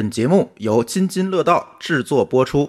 本节目由津津乐道制作播出。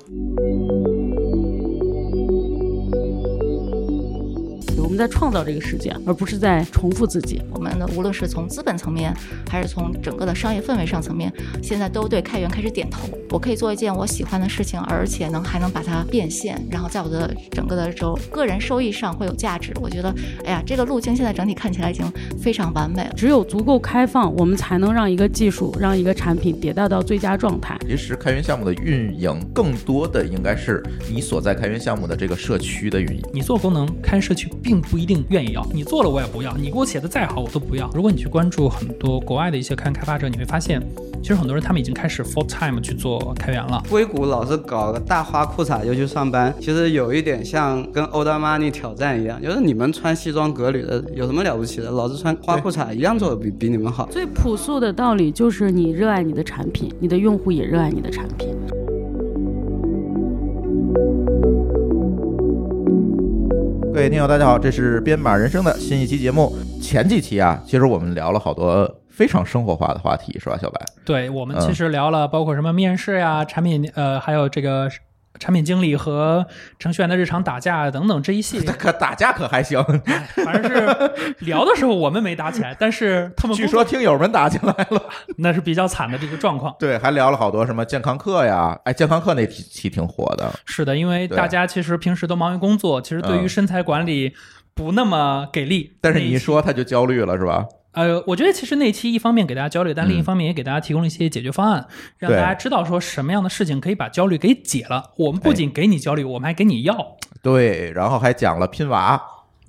在创造这个世界，而不是在重复自己。我们的无论是从资本层面，还是从整个的商业氛围上层面，现在都对开源开始点头。我可以做一件我喜欢的事情，而且能还能把它变现，然后在我的整个的周个人收益上会有价值。我觉得，哎呀，这个路径现在整体看起来已经非常完美了。只有足够开放，我们才能让一个技术、让一个产品迭代到最佳状态。其实开源项目的运营，更多的应该是你所在开源项目的这个社区的运营。你做功能，开源社区并不一定愿意要，你做了我也不要，你给我写的再好我都不要。如果你去关注很多国外的一些开源开发者，你会发现，其实很多人他们已经开始 full time 去做开源了。硅谷老是搞个大花裤衩就去上班，其实有一点像跟 Old Money 挑战一样，就是你们穿西装革履的有什么了不起的？老子穿花裤衩一样做的比比你们好。最朴素的道理就是你热爱你的产品，你的用户也热爱你的产品。各位听友，大家好，这是编码人生的新一期节目。前几期啊，其实我们聊了好多非常生活化的话题，是吧，小白？对，我们其实聊了包括什么面试呀、产品呃，还有这个产品经理和程序员的日常打架等等这一系列。可打架可还行，反正是 聊的时候我们没打起来，但是 他们据说听友们打起来了。那是比较惨的这个状况。对，还聊了好多什么健康课呀，哎，健康课那期期挺火的。是的，因为大家其实平时都忙于工作，其实对于嗯身材管理不那么给力。但是你一说他就焦虑了，是吧？呃，我觉得其实那期一方面给大家焦虑，但另一方面也给大家提供了一些解决方案，让大家知道说什么样的事情可以把焦虑给解了。我们不仅给你焦虑，我们还给你药。对，然后还讲了拼娃，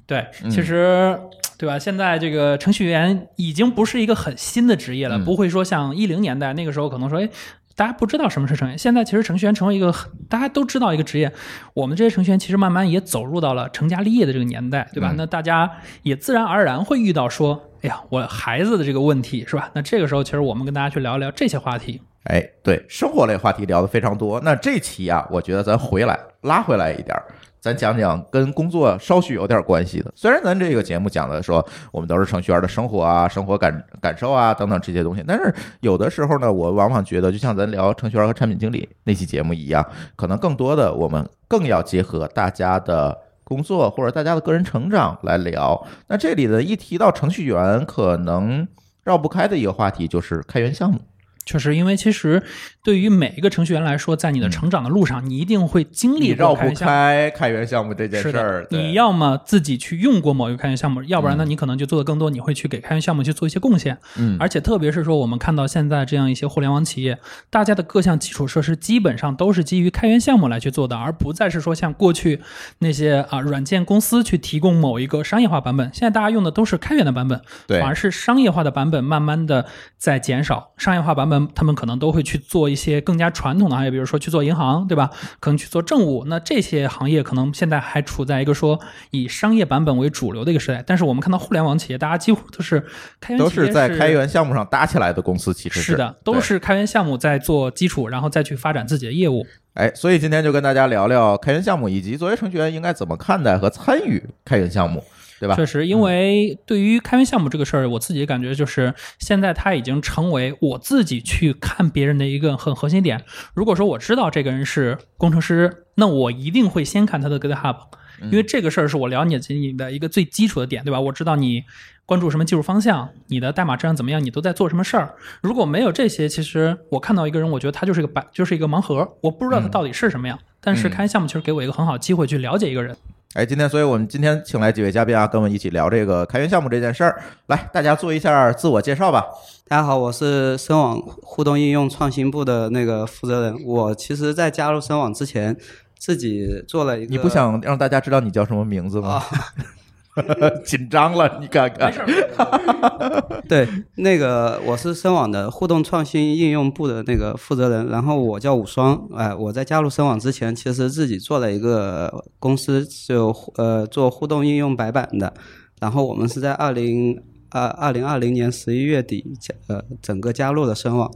对，嗯其实。对吧？现在这个程序员已经不是一个很新的职业了，嗯不会说像一零年代那个时候可能说，哎，大家不知道什么是程序员。现在其实程序员成为一个很大家都知道一个职业，我们这些程序员其实慢慢也走入到了成家立业的这个年代，对吧？嗯那大家也自然而然会遇到说，哎呀，我孩子的这个问题是吧？那这个时候其实我们跟大家去聊一聊这些话题。哎，对，生活类话题聊的非常多。那这期啊，我觉得咱回来拉回来一点儿，咱讲讲跟工作稍许有点关系的。虽然咱这个节目讲的说我们都是程序员的生活啊、生活感感受啊等等这些东西，但是有的时候呢，我往往觉得，就像咱聊程序员和产品经理那期节目一样，可能更多的我们更要结合大家的。工作或者大家的个人成长来聊，那这里呢，一提到程序员，可能绕不开的一个话题就是开源项目。确实，因为其实对于每一个程序员来说，在你的成长的路上，你一定会经历你绕不开。开开源项目这件事儿你要么自己去用过某一个开源项目，要不然呢，嗯你可能就做的更多，你会去给开源项目去做一些贡献。嗯，而且特别是说，我们看到现在这样一些互联网企业，大家的各项基础设施基本上都是基于开源项目来去做的，而不再是说像过去那些啊软件公司去提供某一个商业化版本。现在大家用的都是开源的版本，对反而是商业化的版本慢慢的在减少。商业化版本他们可能都会去做一些更加传统的行业，比如说去做银行，对吧？可能去做政务。那这些行业可能现在还处在一个说以商业版本为主流的一个时代。但是我们看到互联网企业，大家几乎都是开源都是在开源项目上搭起来的公司，其实是的，都是开源项目在做基础，然后再去发展自己的业务。哎，所以今天就跟大家聊聊开源项目，以及作为程序员应该怎么看待和参与开源项目，对吧？确实，因为对于开源项目这个事儿，我自己感觉就是现在它已经成为我自己去看别人的一个很核心点。如果说我知道这个人是工程师，那我一定会先看他的 GitHub，因为这个事儿是我了解你的一个最基础的点，对吧？我知道你关注什么技术方向，你的代码质量怎么样，你都在做什么事儿。如果没有这些，其实我看到一个人，我觉得他就是一个白，就是一个盲盒，我不知道他到底是什么样。但是开源项目其实给我一个很好的机会去了解一个人。哎，今天，所以我们今天请来几位嘉宾啊，跟我们一起聊这个开源项目这件事儿。来，大家做一下自我介绍吧。大家好，我是深网互动应用创新部的那个负责人。我其实，在加入深网之前，自己做了一个。你不想让大家知道你叫什么名字吗？啊？紧张了，你看看。对，那个我是深网的互动创新应用部的那个负责人，然后我叫武双，哎，我在加入深网之前，其实自己做了一个公司，就呃做互动应用白板的，然后我们是在二零二二零二零年十一月底加呃整个加入了深网。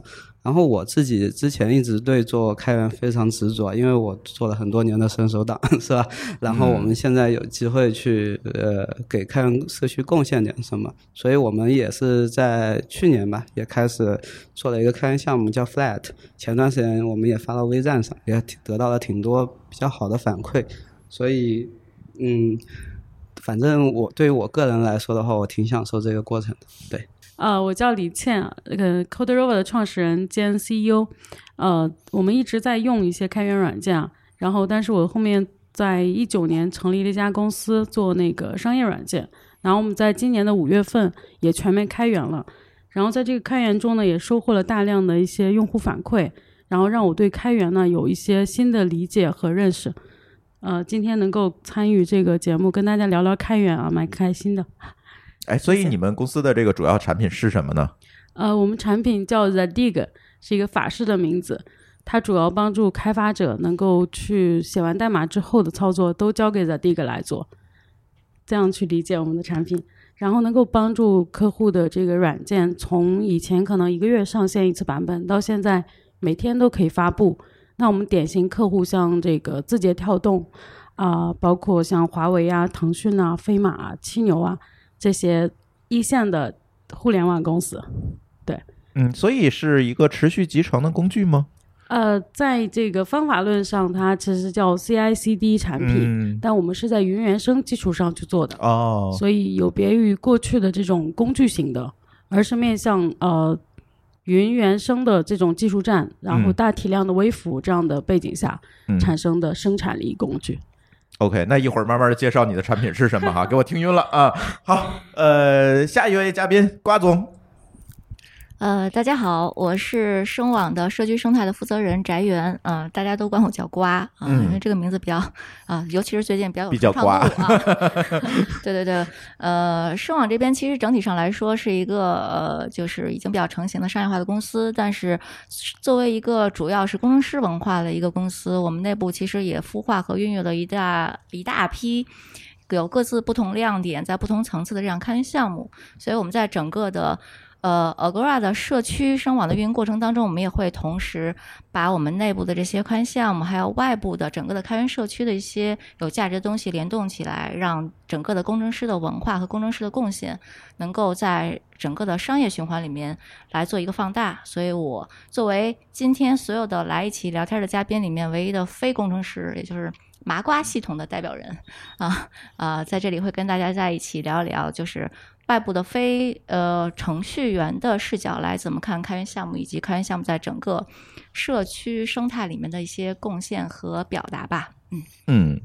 然后我自己之前一直对做开源非常执着，因为我做了很多年的伸手党，是吧？然后我们现在有机会去呃给开源社区贡献点什么，所以我们也是在去年吧，也开始做了一个开源项目叫 Flat。前段时间我们也发到微站上，也得到了挺多比较好的反馈，所以嗯，反正我对于我个人来说的话，我挺享受这个过程的，对。呃，我叫李倩，那个 Code Rover 的创始人兼 CEO。呃，我们一直在用一些开源软件啊，然后，但是我后面在一九年成立了一家公司做那个商业软件，然后我们在今年的五月份也全面开源了。然后在这个开源中呢，也收获了大量的一些用户反馈，然后让我对开源呢有一些新的理解和认识。呃，今天能够参与这个节目，跟大家聊聊开源啊，蛮开心的。哎，所以你们公司的这个主要产品是什么呢？呃，我们产品叫 The Dig，是一个法式的名字。它主要帮助开发者能够去写完代码之后的操作都交给 The Dig 来做，这样去理解我们的产品，然后能够帮助客户的这个软件从以前可能一个月上线一次版本，到现在每天都可以发布。那我们典型客户像这个字节跳动啊，包括像华为啊、腾讯啊、飞马、啊、七牛啊。这些一线的互联网公司，对，嗯，所以是一个持续集成的工具吗？呃，在这个方法论上，它其实叫 CI/CD 产品，但我们是在云原生基础上去做的哦，所以有别于过去的这种工具型的，而是面向呃云原生的这种技术栈，然后大体量的微服这样的背景下产生的生产力工具。OK，那一会儿慢慢介绍你的产品是什么哈，给我听晕了啊。好，呃，下一位嘉宾瓜总。呃，大家好，我是声网的社区生态的负责人翟源，嗯，大家都管我叫瓜啊，因为这个名字比较啊，尤其是最近比较有比较瓜啊。对对对，呃，声网这边其实整体上来说是一个呃，就是已经比较成型的商业化的公司，但是作为一个主要是工程师文化的一个公司，我们内部其实也孵化和孕育了一大一大批有各自不同亮点、在不同层次的这样开源项目，所以我们在整个的。呃，Agora 的社区声网的运营过程当中，我们也会同时把我们内部的这些开源项目，还有外部的整个的开源社区的一些有价值的东西联动起来，让整个的工程师的文化和工程师的贡献能够在整个的商业循环里面来做一个放大。所以我作为今天所有的来一起聊天的嘉宾里面唯一的非工程师，也就是麻瓜系统的代表人啊啊，在这里会跟大家在一起聊一聊，就是。外部的非呃程序员的视角来怎么看开源项目，以及开源项目在整个社区生态里面的一些贡献和表达吧。嗯嗯。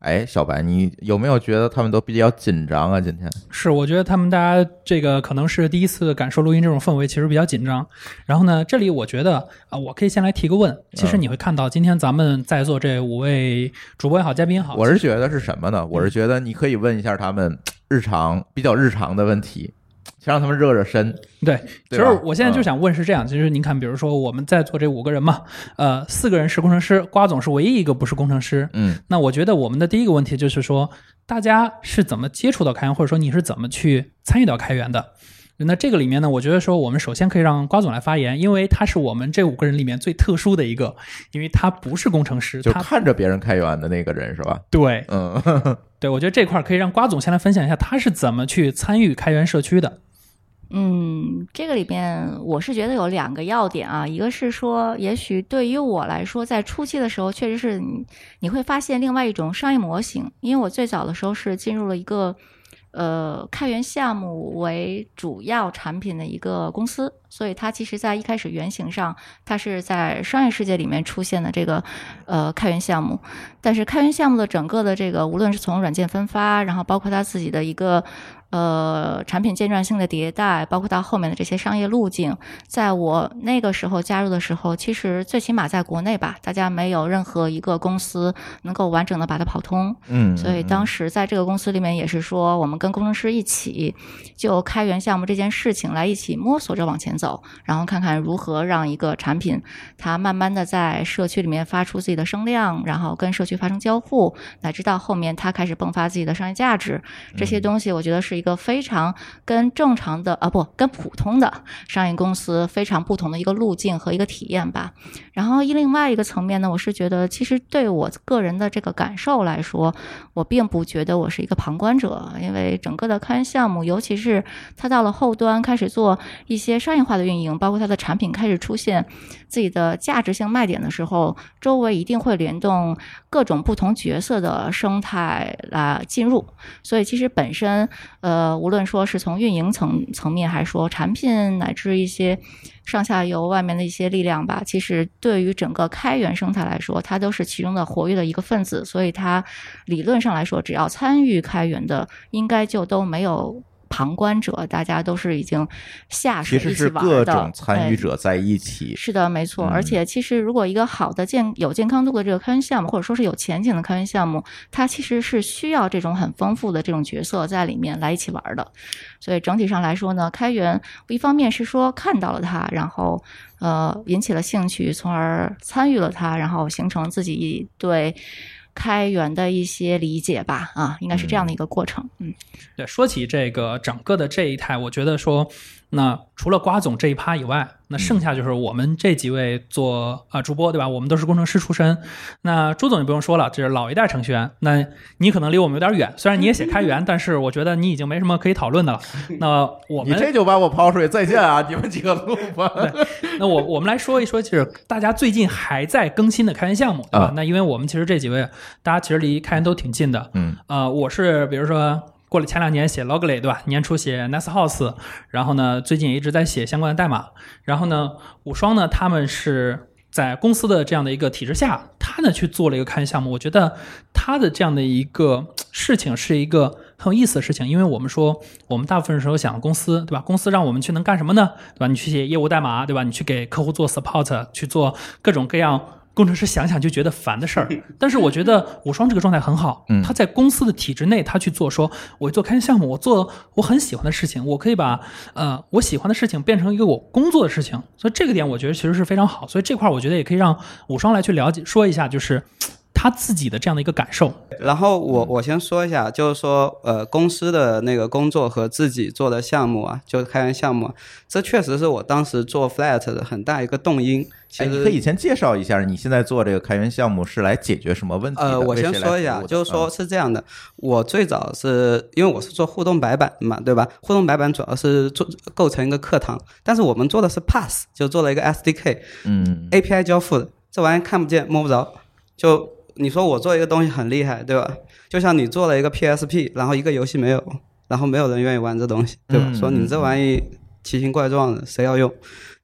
哎，小白，你有没有觉得他们都比较紧张啊？今天是，我觉得他们大家这个可能是第一次感受录音这种氛围，其实比较紧张。然后呢，这里我觉得啊，我可以先来提个问。其实你会看到，今天咱们在座这五位主播也好，嘉宾也好，我是觉得是什么呢？我是觉得你可以问一下他们日常比较日常的问题。先让他们热热身。对，其实我现在就想问是这样，其实您看，比如说我们在座这五个人嘛，呃，四个人是工程师，瓜总是唯一一个不是工程师。嗯，那我觉得我们的第一个问题就是说，大家是怎么接触到开源，或者说你是怎么去参与到开源的？那这个里面呢，我觉得说我们首先可以让瓜总来发言，因为他是我们这五个人里面最特殊的一个，因为他不是工程师，就看着别人开源的那个人是吧？对，嗯，对，我觉得这块可以让瓜总先来分享一下他是怎么去参与开源社区的。嗯，这个里边我是觉得有两个要点啊，一个是说，也许对于我来说，在初期的时候，确实是你你会发现另外一种商业模型，因为我最早的时候是进入了一个。呃，开源项目为主要产品的一个公司，所以它其实在一开始原型上，它是在商业世界里面出现的这个呃开源项目。但是开源项目的整个的这个，无论是从软件分发，然后包括它自己的一个呃产品阶段性的迭代，包括到后面的这些商业路径，在我那个时候加入的时候，其实最起码在国内吧，大家没有任何一个公司能够完整的把它跑通。嗯，所以当时在这个公司里面也是说，我们跟工程师一起就开源项目这件事情来一起摸索着往前走，然后看看如何让一个产品它慢慢的在社区里面发出自己的声量，然后跟社区发生交互，乃至到后面它开始迸发自己的商业价值，这些东西我觉得是一个非常跟正常的啊不跟普通的商业公司非常不同的一个路径和一个体验吧。然后一另外一个层面呢，我是觉得其实对我个人的这个感受来说，我并不觉得我是一个旁观者，因为整个的开源项目，尤其是它到了后端开始做一些商业化的运营，包括它的产品开始出现自己的价值性卖点的时候，周围一定会联动各种不同角色的生态来进入。所以其实本身，呃，无论说是从运营层层面，还是说产品乃至一些上下游外面的一些力量吧，其实对于整个开源生态来说，它都是其中的活跃的一个分子。所以它理论上来说，只要参与开源的，应该就都没有。旁观者，大家都是已经下水一起其实是玩的各种参与哎者在一起。是的，没错。嗯而且，其实如果一个好的健有健康度的这个开源项目，或者说是有前景的开源项目，它其实是需要这种很丰富的这种角色在里面来一起玩的。所以整体上来说呢，开源一方面是说看到了它，然后呃引起了兴趣，从而参与了它，然后形成自己对开源的一些理解吧。啊，应该是这样的一个过程。嗯。对，说起这个整个的这一台，我觉得说，那除了瓜总这一趴以外，那剩下就是我们这几位做啊、主播，对吧？我们都是工程师出身。那朱总就不用说了，这是老一代程序员。那你可能离我们有点远，虽然你也写开源，但是我觉得你已经没什么可以讨论的了。那我们你这就把我抛出去，再见啊！你们几个录吧。那我我们来说一说，就是大家最近还在更新的开源项目，对吧？啊那因为我们其实这几位，大家其实离开源都挺近的。嗯，呃，我是比如说过了前两年写 Logly，对吧？年初写 NestHouse，然后呢，最近也一直在写相关的代码。然后呢，五双呢，他们是在公司的这样的一个体制下，他呢去做了一个开源项目。我觉得他的这样的一个事情是一个很有意思的事情，因为我们说我们大部分时候想公司，对吧？公司让我们去能干什么呢？对吧？你去写业务代码，对吧？你去给客户做 support，去做各种各样。工程师想想就觉得烦的事儿，但是我觉得无双这个状态很好，嗯。他在公司的体制内，他去做说，我做开心项目，我做我很喜欢的事情，我可以把呃我喜欢的事情变成一个我工作的事情，所以这个点我觉得其实是非常好，所以这块儿我觉得也可以让武双来去了解说一下，就是他自己的这样的一个感受。然后我我先说一下，就是说，呃，公司的那个工作和自己做的项目啊，就是开源项目啊，这确实是我当时做 Flat 的很大一个动因。其哎，实你可以先介绍一下你现在做这个开源项目是来解决什么问题的？呃，我先说一下，就是说嗯是这样的，我最早是因为我是做互动白板的嘛，对吧？互动白板主要是做构成一个课堂，但是我们做的是 Pass，就做了一个 SDK，嗯 API 交付的，这玩意看不见摸不着。就你说我做一个东西很厉害，对吧？就像你做了一个 PSP，然后一个游戏没有，然后没有人愿意玩这东西，对吧？嗯说你这玩意奇形怪状的，谁要用？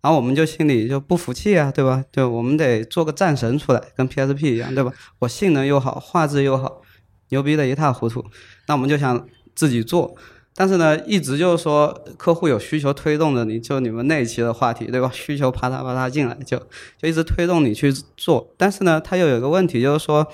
然后我们就心里就不服气啊，对吧？就我们得做个战神出来，跟 PSP 一样，对吧？我性能又好，画质又好，牛逼的一塌糊涂。那我们就想自己做，但是呢，一直就是说客户有需求推动着你，就你们那一期的话题，对吧？需求啪嗒啪嗒进来，就就一直推动你去做。但是呢，它又有一个问题，就是说，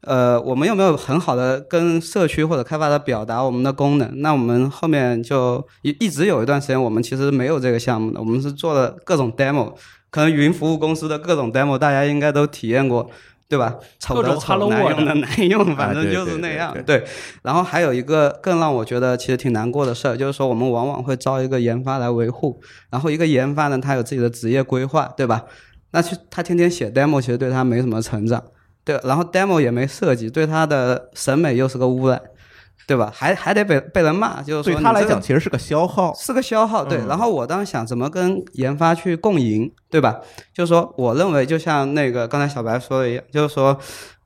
呃，我们有没有很好的跟社区或者开发者表达我们的功能？那我们后面就一一直有一段时间，我们其实没有这个项目的，我们是做了各种 demo，可能云服务公司的各种 demo，大家应该都体验过。对吧？丑的丑难用的难用，反正对就是那样。对，然后还有一个更让我觉得其实挺难过的事儿，就是说我们往往会招一个研发来维护，然后一个研发呢，他有自己的职业规划，对吧？那去他天天写 demo，其实对他没什么成长，对，然后 demo 也没设计，对他的审美又是个污染，对吧？还还得被被人骂，就是对他来讲其实是个消耗。是个消耗，对。嗯然后我当时想怎么跟研发去共赢，对吧？就是说，我认为就像那个刚才小白说的一样，就是说，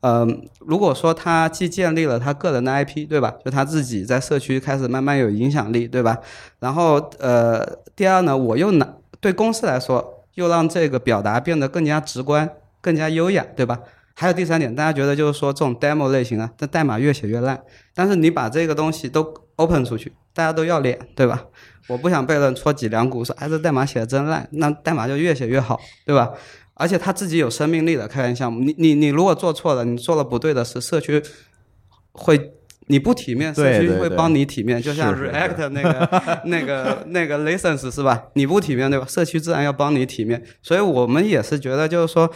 呃，如果说他既建立了他个人的 IP，对吧？就他自己在社区开始慢慢有影响力，对吧？然后呃，第二呢，我又拿对公司来说，又让这个表达变得更加直观、更加优雅，对吧？还有第三点，大家觉得就是说这种 demo 类型啊，这代码越写越烂，但是你把这个东西都 open 出去，大家都要脸，对吧？我不想被人戳脊梁骨，说哎这代码写的真烂，那代码就越写越好，对吧？而且它自己有生命力的开源项目，你你你如果做错了，你做了不对的事，社区会你不体面，社区会帮你体面，就像 React 那个 那个那个 license 是吧？你不体面对吧？社区自然要帮你体面，所以我们也是觉得就是说。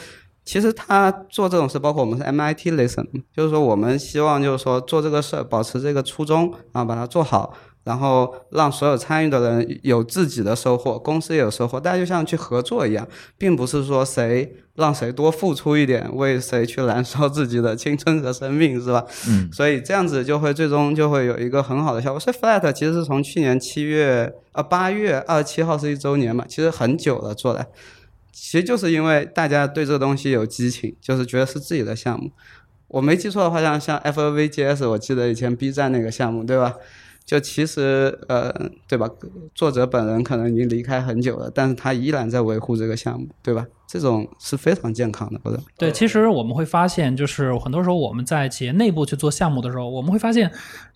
其实他做这种事，包括我们是 MIT listen，就是说我们希望就是说做这个事儿，保持这个初衷然后，把它做好，然后让所有参与的人有自己的收获，公司也有收获，大家就像去合作一样，并不是说谁让谁多付出一点，为谁去燃烧自己的青春和生命，是吧？嗯，所以这样子就会最终就会有一个很好的效果。所以 Flat 其实是从去年七月啊八月二十七号是一周年嘛，其实很久了做来，其实就是因为大家对这个东西有激情，就是觉得是自己的项目。我没记错的话，像像 FOVGS，我记得以前 B 站那个项目，对吧？就其实呃，对吧？作者本人可能已经离开很久了，但是他依然在维护这个项目，对吧？这种是非常健康的，我认为。对，其实我们会发现，就是很多时候我们在企业内部去做项目的时候，我们会发现，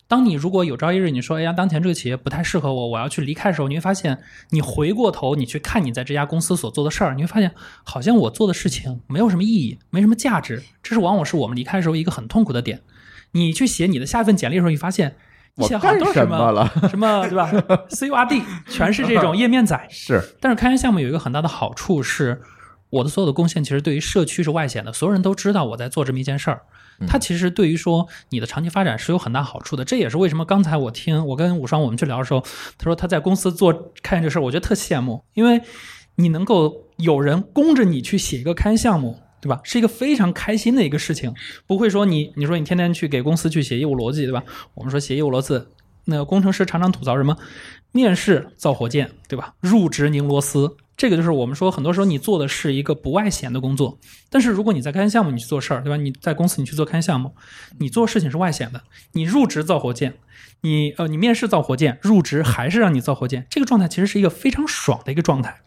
当你如果有朝一日你说，哎呀，当前这个企业不太适合我，我要去离开的时候，你会发现，你回过头你去看你在这家公司所做的事儿，你会发现，好像我做的事情没有什么意义，没什么价值，这是往往是我们离开的时候一个很痛苦的点。你去写你的下一份简历的时候，你发现。你我写好多什干什么了？什么对吧？C U R D 全是这种页面仔，是，但是开源项目有一个很大的好处是，我的所有的贡献其实对于社区是外显的，所有人都知道我在做这么一件事儿。它其实对于说你的长期发展是有很大好处的。这也是为什么刚才我听我跟武双我们去聊的时候，他说他在公司做开源这事儿，我觉得特羡慕，因为你能够有人供着你去写一个开项目。对吧？是一个非常开心的一个事情，不会说你你说你天天去给公司去写业务逻辑，对吧？我们说写业务逻辑，那工程师常常吐槽什么？面试造火箭，对吧？入职拧螺丝，这个就是我们说很多时候你做的是一个不外显的工作，但是如果你在开项目你去做事儿，对吧？你在公司你去做开项目，你做事情是外显的，你入职造火箭，你呃你面试造火箭，入职还是让你造火箭，这个状态其实是一个非常爽的一个状态。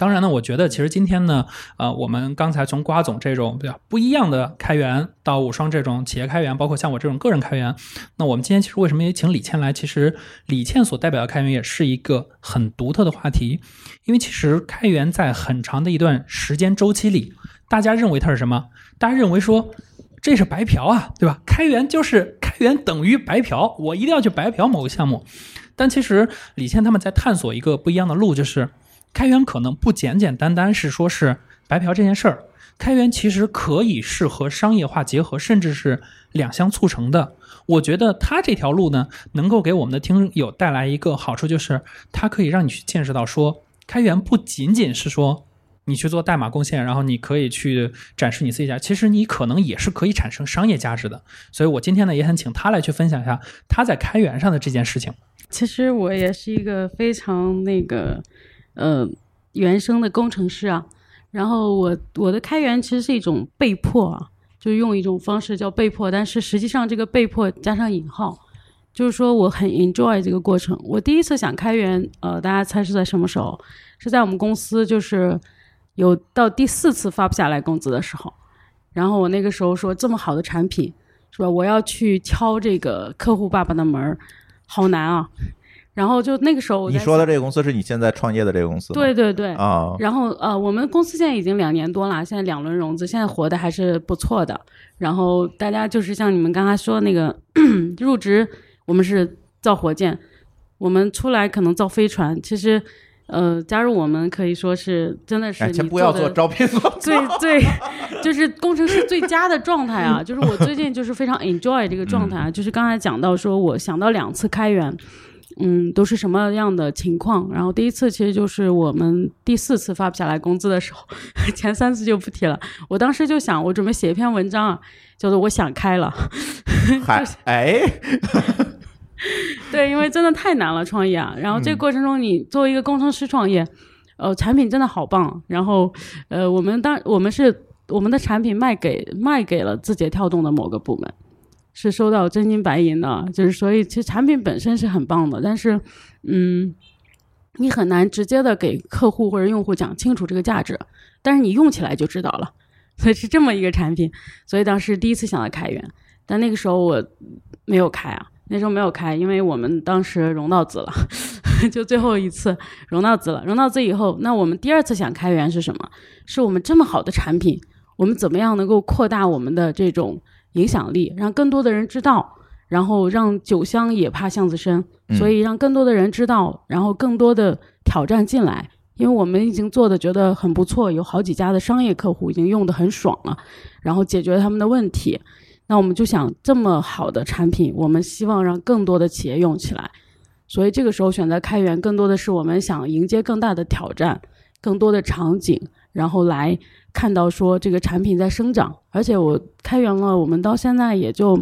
当然呢，我觉得其实今天呢，呃，我们刚才从瓜总这种比较不一样的开源，到武双这种企业开源，包括像我这种个人开源，那我们今天其实为什么也请李倩来？其实李倩所代表的开源也是一个很独特的话题，因为其实开源在很长的一段时间周期里，大家认为它是什么？大家认为说这是白嫖啊，对吧？开源就是开源等于白嫖，我一定要去白嫖某个项目。但其实李倩他们在探索一个不一样的路，就是。开源可能不简简单单是说是白嫖这件事儿，开源其实可以是和商业化结合，甚至是两相促成的。我觉得它这条路呢，能够给我们的听友带来一个好处，就是它可以让你去见识到说，开源不仅仅是说你去做代码贡献，然后你可以去展示你自己家，其实你可能也是可以产生商业价值的。所以我今天呢，也很请他来去分享一下他在开源上的这件事情。其实我也是一个非常那个。呃，原生的工程师啊，然后我我的开源其实是一种被迫啊，就是用一种方式叫被迫，但是实际上这个被迫加上引号，就是说我很 enjoy 这个过程。我第一次想开源，呃，大家猜是在什么时候？是在我们公司就是有到第四次发不下来工资的时候，然后我那个时候说这么好的产品是吧？我要去敲这个客户爸爸的门儿，好难啊。然后就那个时候，你说的这个公司是你现在创业的这个公司？对对对啊。然后呃，我们公司现在已经两年多了，现在两轮融资，现在活的还是不错的。然后大家就是像你们刚才说那个 入职，我们是造火箭，我们出来可能造飞船。其实呃，加入我们可以说是真的是先不要做招聘最 最就是工程师最佳的状态啊！就是我最近就是非常 enjoy 这个状态啊！就是刚才讲到说我想到两次开源。嗯，都是什么样的情况？然后第一次其实就是我们第四次发不下来工资的时候，前三次就不提了。我当时就想，我准备写一篇文章啊，叫做“我想开了”。嗨，哎，对，因为真的太难了创业啊。然后这个过程中，你作为一个工程师创业，呃，产品真的好棒。然后，呃，我们当我们是我们的产品卖给卖给了字节跳动的某个部门。是收到真金白银的，就是所以其实产品本身是很棒的，但是，嗯，你很难直接的给客户或者用户讲清楚这个价值，但是你用起来就知道了，所以是这么一个产品。所以当时第一次想到开源，但那个时候我没有开啊，那时候没有开，因为我们当时融到资了，就最后一次融到资了。融到资以后，那我们第二次想开源是什么？是我们这么好的产品，我们怎么样能够扩大我们的这种。影响力让更多的人知道，然后让酒香也怕巷子深，所以让更多的人知道，然后更多的挑战进来。因为我们已经做的觉得很不错，有好几家的商业客户已经用的很爽了，然后解决他们的问题。那我们就想，这么好的产品，我们希望让更多的企业用起来。所以这个时候选择开源，更多的是我们想迎接更大的挑战，更多的场景，然后来看到说这个产品在生长。而且我开源了，我们到现在也就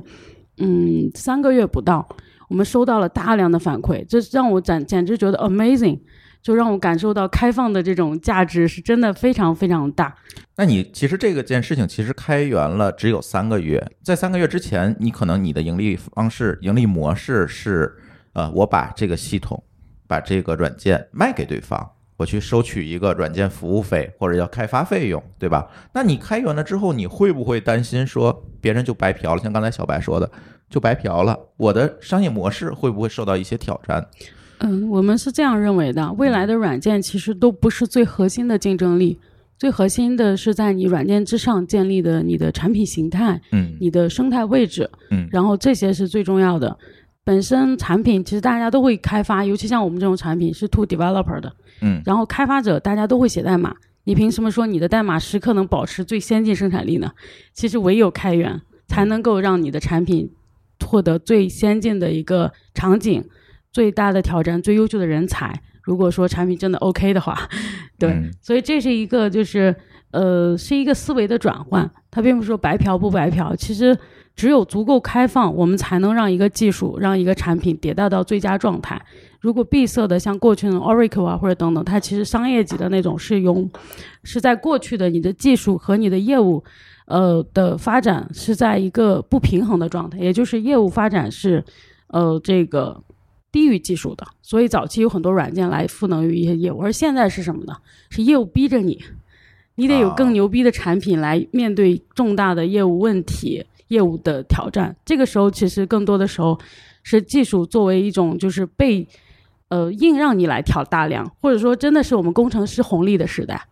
嗯三个月不到，我们收到了大量的反馈，这让我简简直觉得 amazing，就让我感受到开放的这种价值是真的非常非常大。那你其实这个件事情其实开源了只有三个月，在三个月之前，你可能你的盈利方式、盈利模式是，呃，我把这个系统、把这个软件卖给对方，我去收取一个软件服务费或者叫开发费用，对吧？那你开源了之后，你会不会担心说别人就白嫖了？像刚才小白说的，就白嫖了，我的商业模式会不会受到一些挑战？嗯，我们是这样认为的，未来的软件其实都不是最核心的竞争力。最核心的是在你软件之上建立的你的产品形态，嗯你的生态位置，嗯然后这些是最重要的。本身产品其实大家都会开发，尤其像我们这种产品是 to developer 的，嗯然后开发者大家都会写代码，你凭什么说你的代码时刻能保持最先进生产力呢？其实唯有开源才能够让你的产品获得最先进的一个场景、最大的挑战、最优秀的人才。如果说产品真的 OK 的话，对，嗯所以这是一个就是呃是一个思维的转换，它并不是说白嫖不白嫖，其实只有足够开放，我们才能让一个技术、让一个产品迭代到最佳状态。如果闭塞的像过去的 Oracle 啊或者等等，它其实商业级的那种是用是在过去的你的技术和你的业务呃的发展是在一个不平衡的状态，也就是业务发展是呃这个低于技术的，所以早期有很多软件来赋能于一些业务，而现在是什么呢？是业务逼着你，你得有啊更牛逼的产品来面对重大的业务问题、业务的挑战。这个时候，其实更多的时候是技术作为一种就是被呃硬让你来挑大梁，或者说真的是我们工程师红利的时代。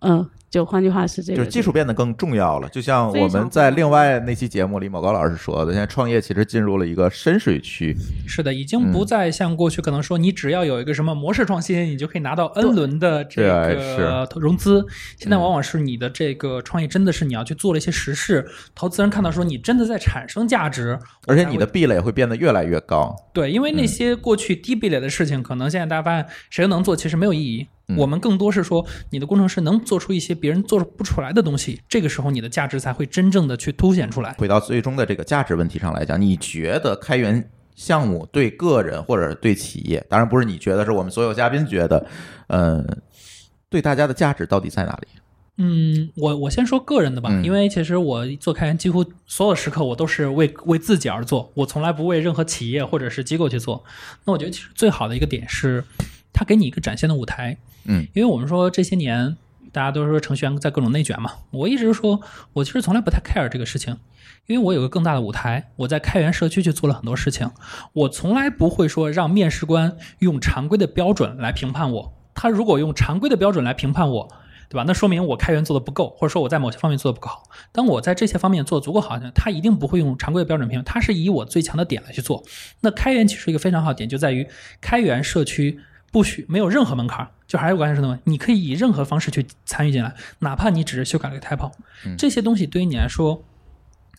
嗯、就换句话是这个，就是技术变得更重要了。就像我们在另外那期节目里，某高老师说的，现在创业其实进入了一个深水区。是的，已经不再像过去可能说你只要有一个什么模式创新，你就可以拿到 N 轮的这对个融资。现在往往是你的这个创业真的是你要去做了一些实事，投资人看到说你真的在产生价值，而且你的壁垒会变得越来越高。对，因为那些过去低壁垒的事情，可能现在大家发现谁都能做，其实没有意义。嗯我们更多是说，你的工程师能做出一些别人做不出来的东西，这个时候你的价值才会真正的去凸显出来。回到最终的这个价值问题上来讲，你觉得开源项目对个人或者对企业，当然不是你觉得，是我们所有嘉宾觉得，嗯、对大家的价值到底在哪里？嗯，我我先说个人的吧，嗯因为其实我做开源几乎所有时刻我都是为为自己而做，我从来不为任何企业或者是机构去做。那我觉得其实最好的一个点是，它给你一个展现的舞台。嗯，因为我们说这些年大家都说程序员在各种内卷嘛，我一直说我其实从来不太 care 这个事情。因为我有个更大的舞台，我在开源社区去做了很多事情，我从来不会说让面试官用常规的标准来评判我。他如果用常规的标准来评判我，对吧？那说明我开源做的不够，或者说我在某些方面做的不够好。当我在这些方面做得足够好，他一定不会用常规的标准评，他是以我最强的点来去做。那开源其实一个非常好的点就在于开源社区不许没有任何门槛儿，就还是我刚才说的嘛，你可以以任何方式去参与进来，哪怕你只是修改了个 typo，这些东西对于你来说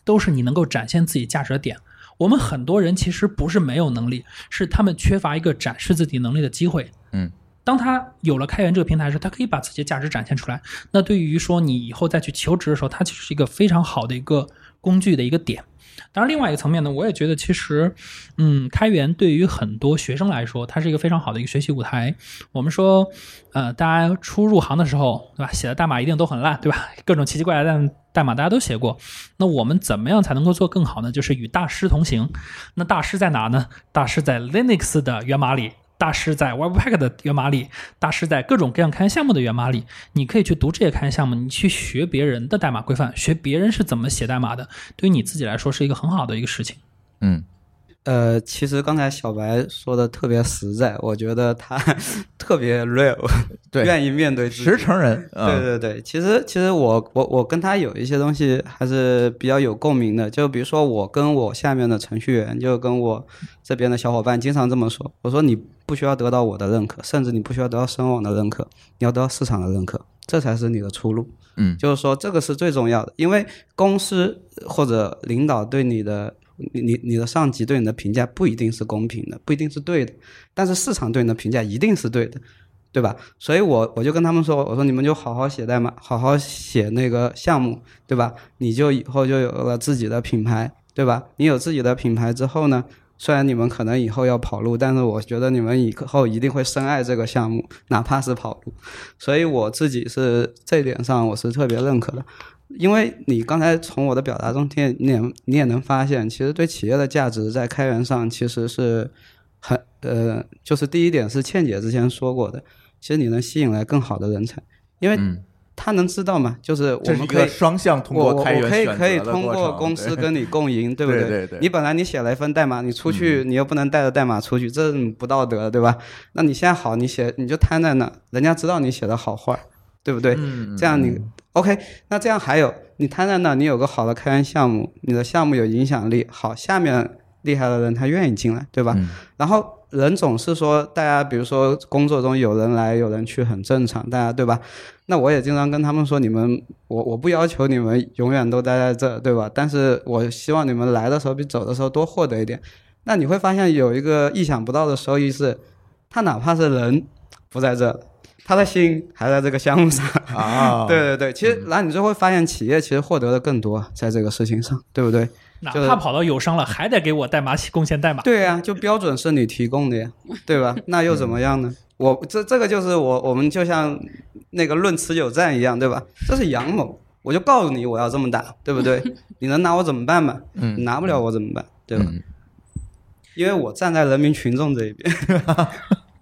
都是你能够展现自己价值的点。我们很多人其实不是没有能力，是他们缺乏一个展示自己能力的机会。嗯，当他有了开源这个平台的时候，他可以把自己的价值展现出来。那对于说你以后再去求职的时候，它其实是一个非常好的一个工具的一个点。当然，另外一个层面呢，我也觉得其实，嗯，开源对于很多学生来说，它是一个非常好的一个学习舞台。我们说，呃，大家初入行的时候，对吧？写的代码一定都很烂，对吧？各种奇奇怪怪的代码大家都写过。那我们怎么样才能够做更好呢？就是与大师同行。那大师在哪呢？大师在 Linux 的源码里。大师在 Webpack 的源码里，大师在各种各样开源项目的源码里，你可以去读这些开源项目，你去学别人的代码规范，学别人是怎么写代码的，对于你自己来说是一个很好的一个事情。嗯呃，其实刚才小白说的特别实在，我觉得他 特别 real，对愿意面对实诚人。对嗯对对，其实其实我我我跟他有一些东西还是比较有共鸣的，就比如说我跟我下面的程序员，就跟我这边的小伙伴经常这么说，我说你不需要得到我的认可，甚至你不需要得到声网的认可，你要得到市场的认可，这才是你的出路。嗯就是说这个是最重要的，因为公司或者领导对你的。你你你的上级对你的评价不一定是公平的，不一定是对的，但是市场对你的评价一定是对的，对吧？所以我我就跟他们说，我说你们就好好写代码，好好写那个项目，对吧？你就以后就有了自己的品牌，对吧？你有自己的品牌之后呢，虽然你们可能以后要跑路，但是我觉得你们以后一定会深爱这个项目，哪怕是跑路。所以我自己是这点上我是特别认可的。因为你刚才从我的表达中听，你也你也能发现，其实对企业的价值在开源上其实是很呃，就是第一点是倩姐之前说过的，其实你能吸引来更好的人才，因为嗯，他能知道嘛，就是我们可以双向通过我我我开源选可以可以通过公司跟你共赢，对不对对对你本来你写了一份代码，你出去你又不能带着代码出去，这不道德，对吧？那你现在好，你写你就摊在那，人家知道你写的好坏，对不对？嗯，这样你 OK，那这样还有你摊在那，你有个好的开源项目，你的项目有影响力，好，下面厉害的人他愿意进来，对吧？嗯然后人总是说，大家比如说工作中有人来有人去很正常，大家对吧？那我也经常跟他们说，你们我我不要求你们永远都待在这，对吧？但是我希望你们来的时候比走的时候多获得一点。那你会发现有一个意想不到的收益是，他哪怕是人不在这，他的心还在这个项目上。啊，对对对，其实然后你就会发现企业其实获得的更多在这个事情上，对不对？哪就是怕跑到友商了，还得给我代码起贡献代码。对呀、就标准是你提供的呀，对吧？那又怎么样呢？我这这个就是我我们就像那个论持久战一样，对吧？这是阳谋，我就告诉你我要这么打，对不对？你能拿我怎么办嘛？嗯你拿不了我怎么办？对吧？嗯因为我站在人民群众这一边。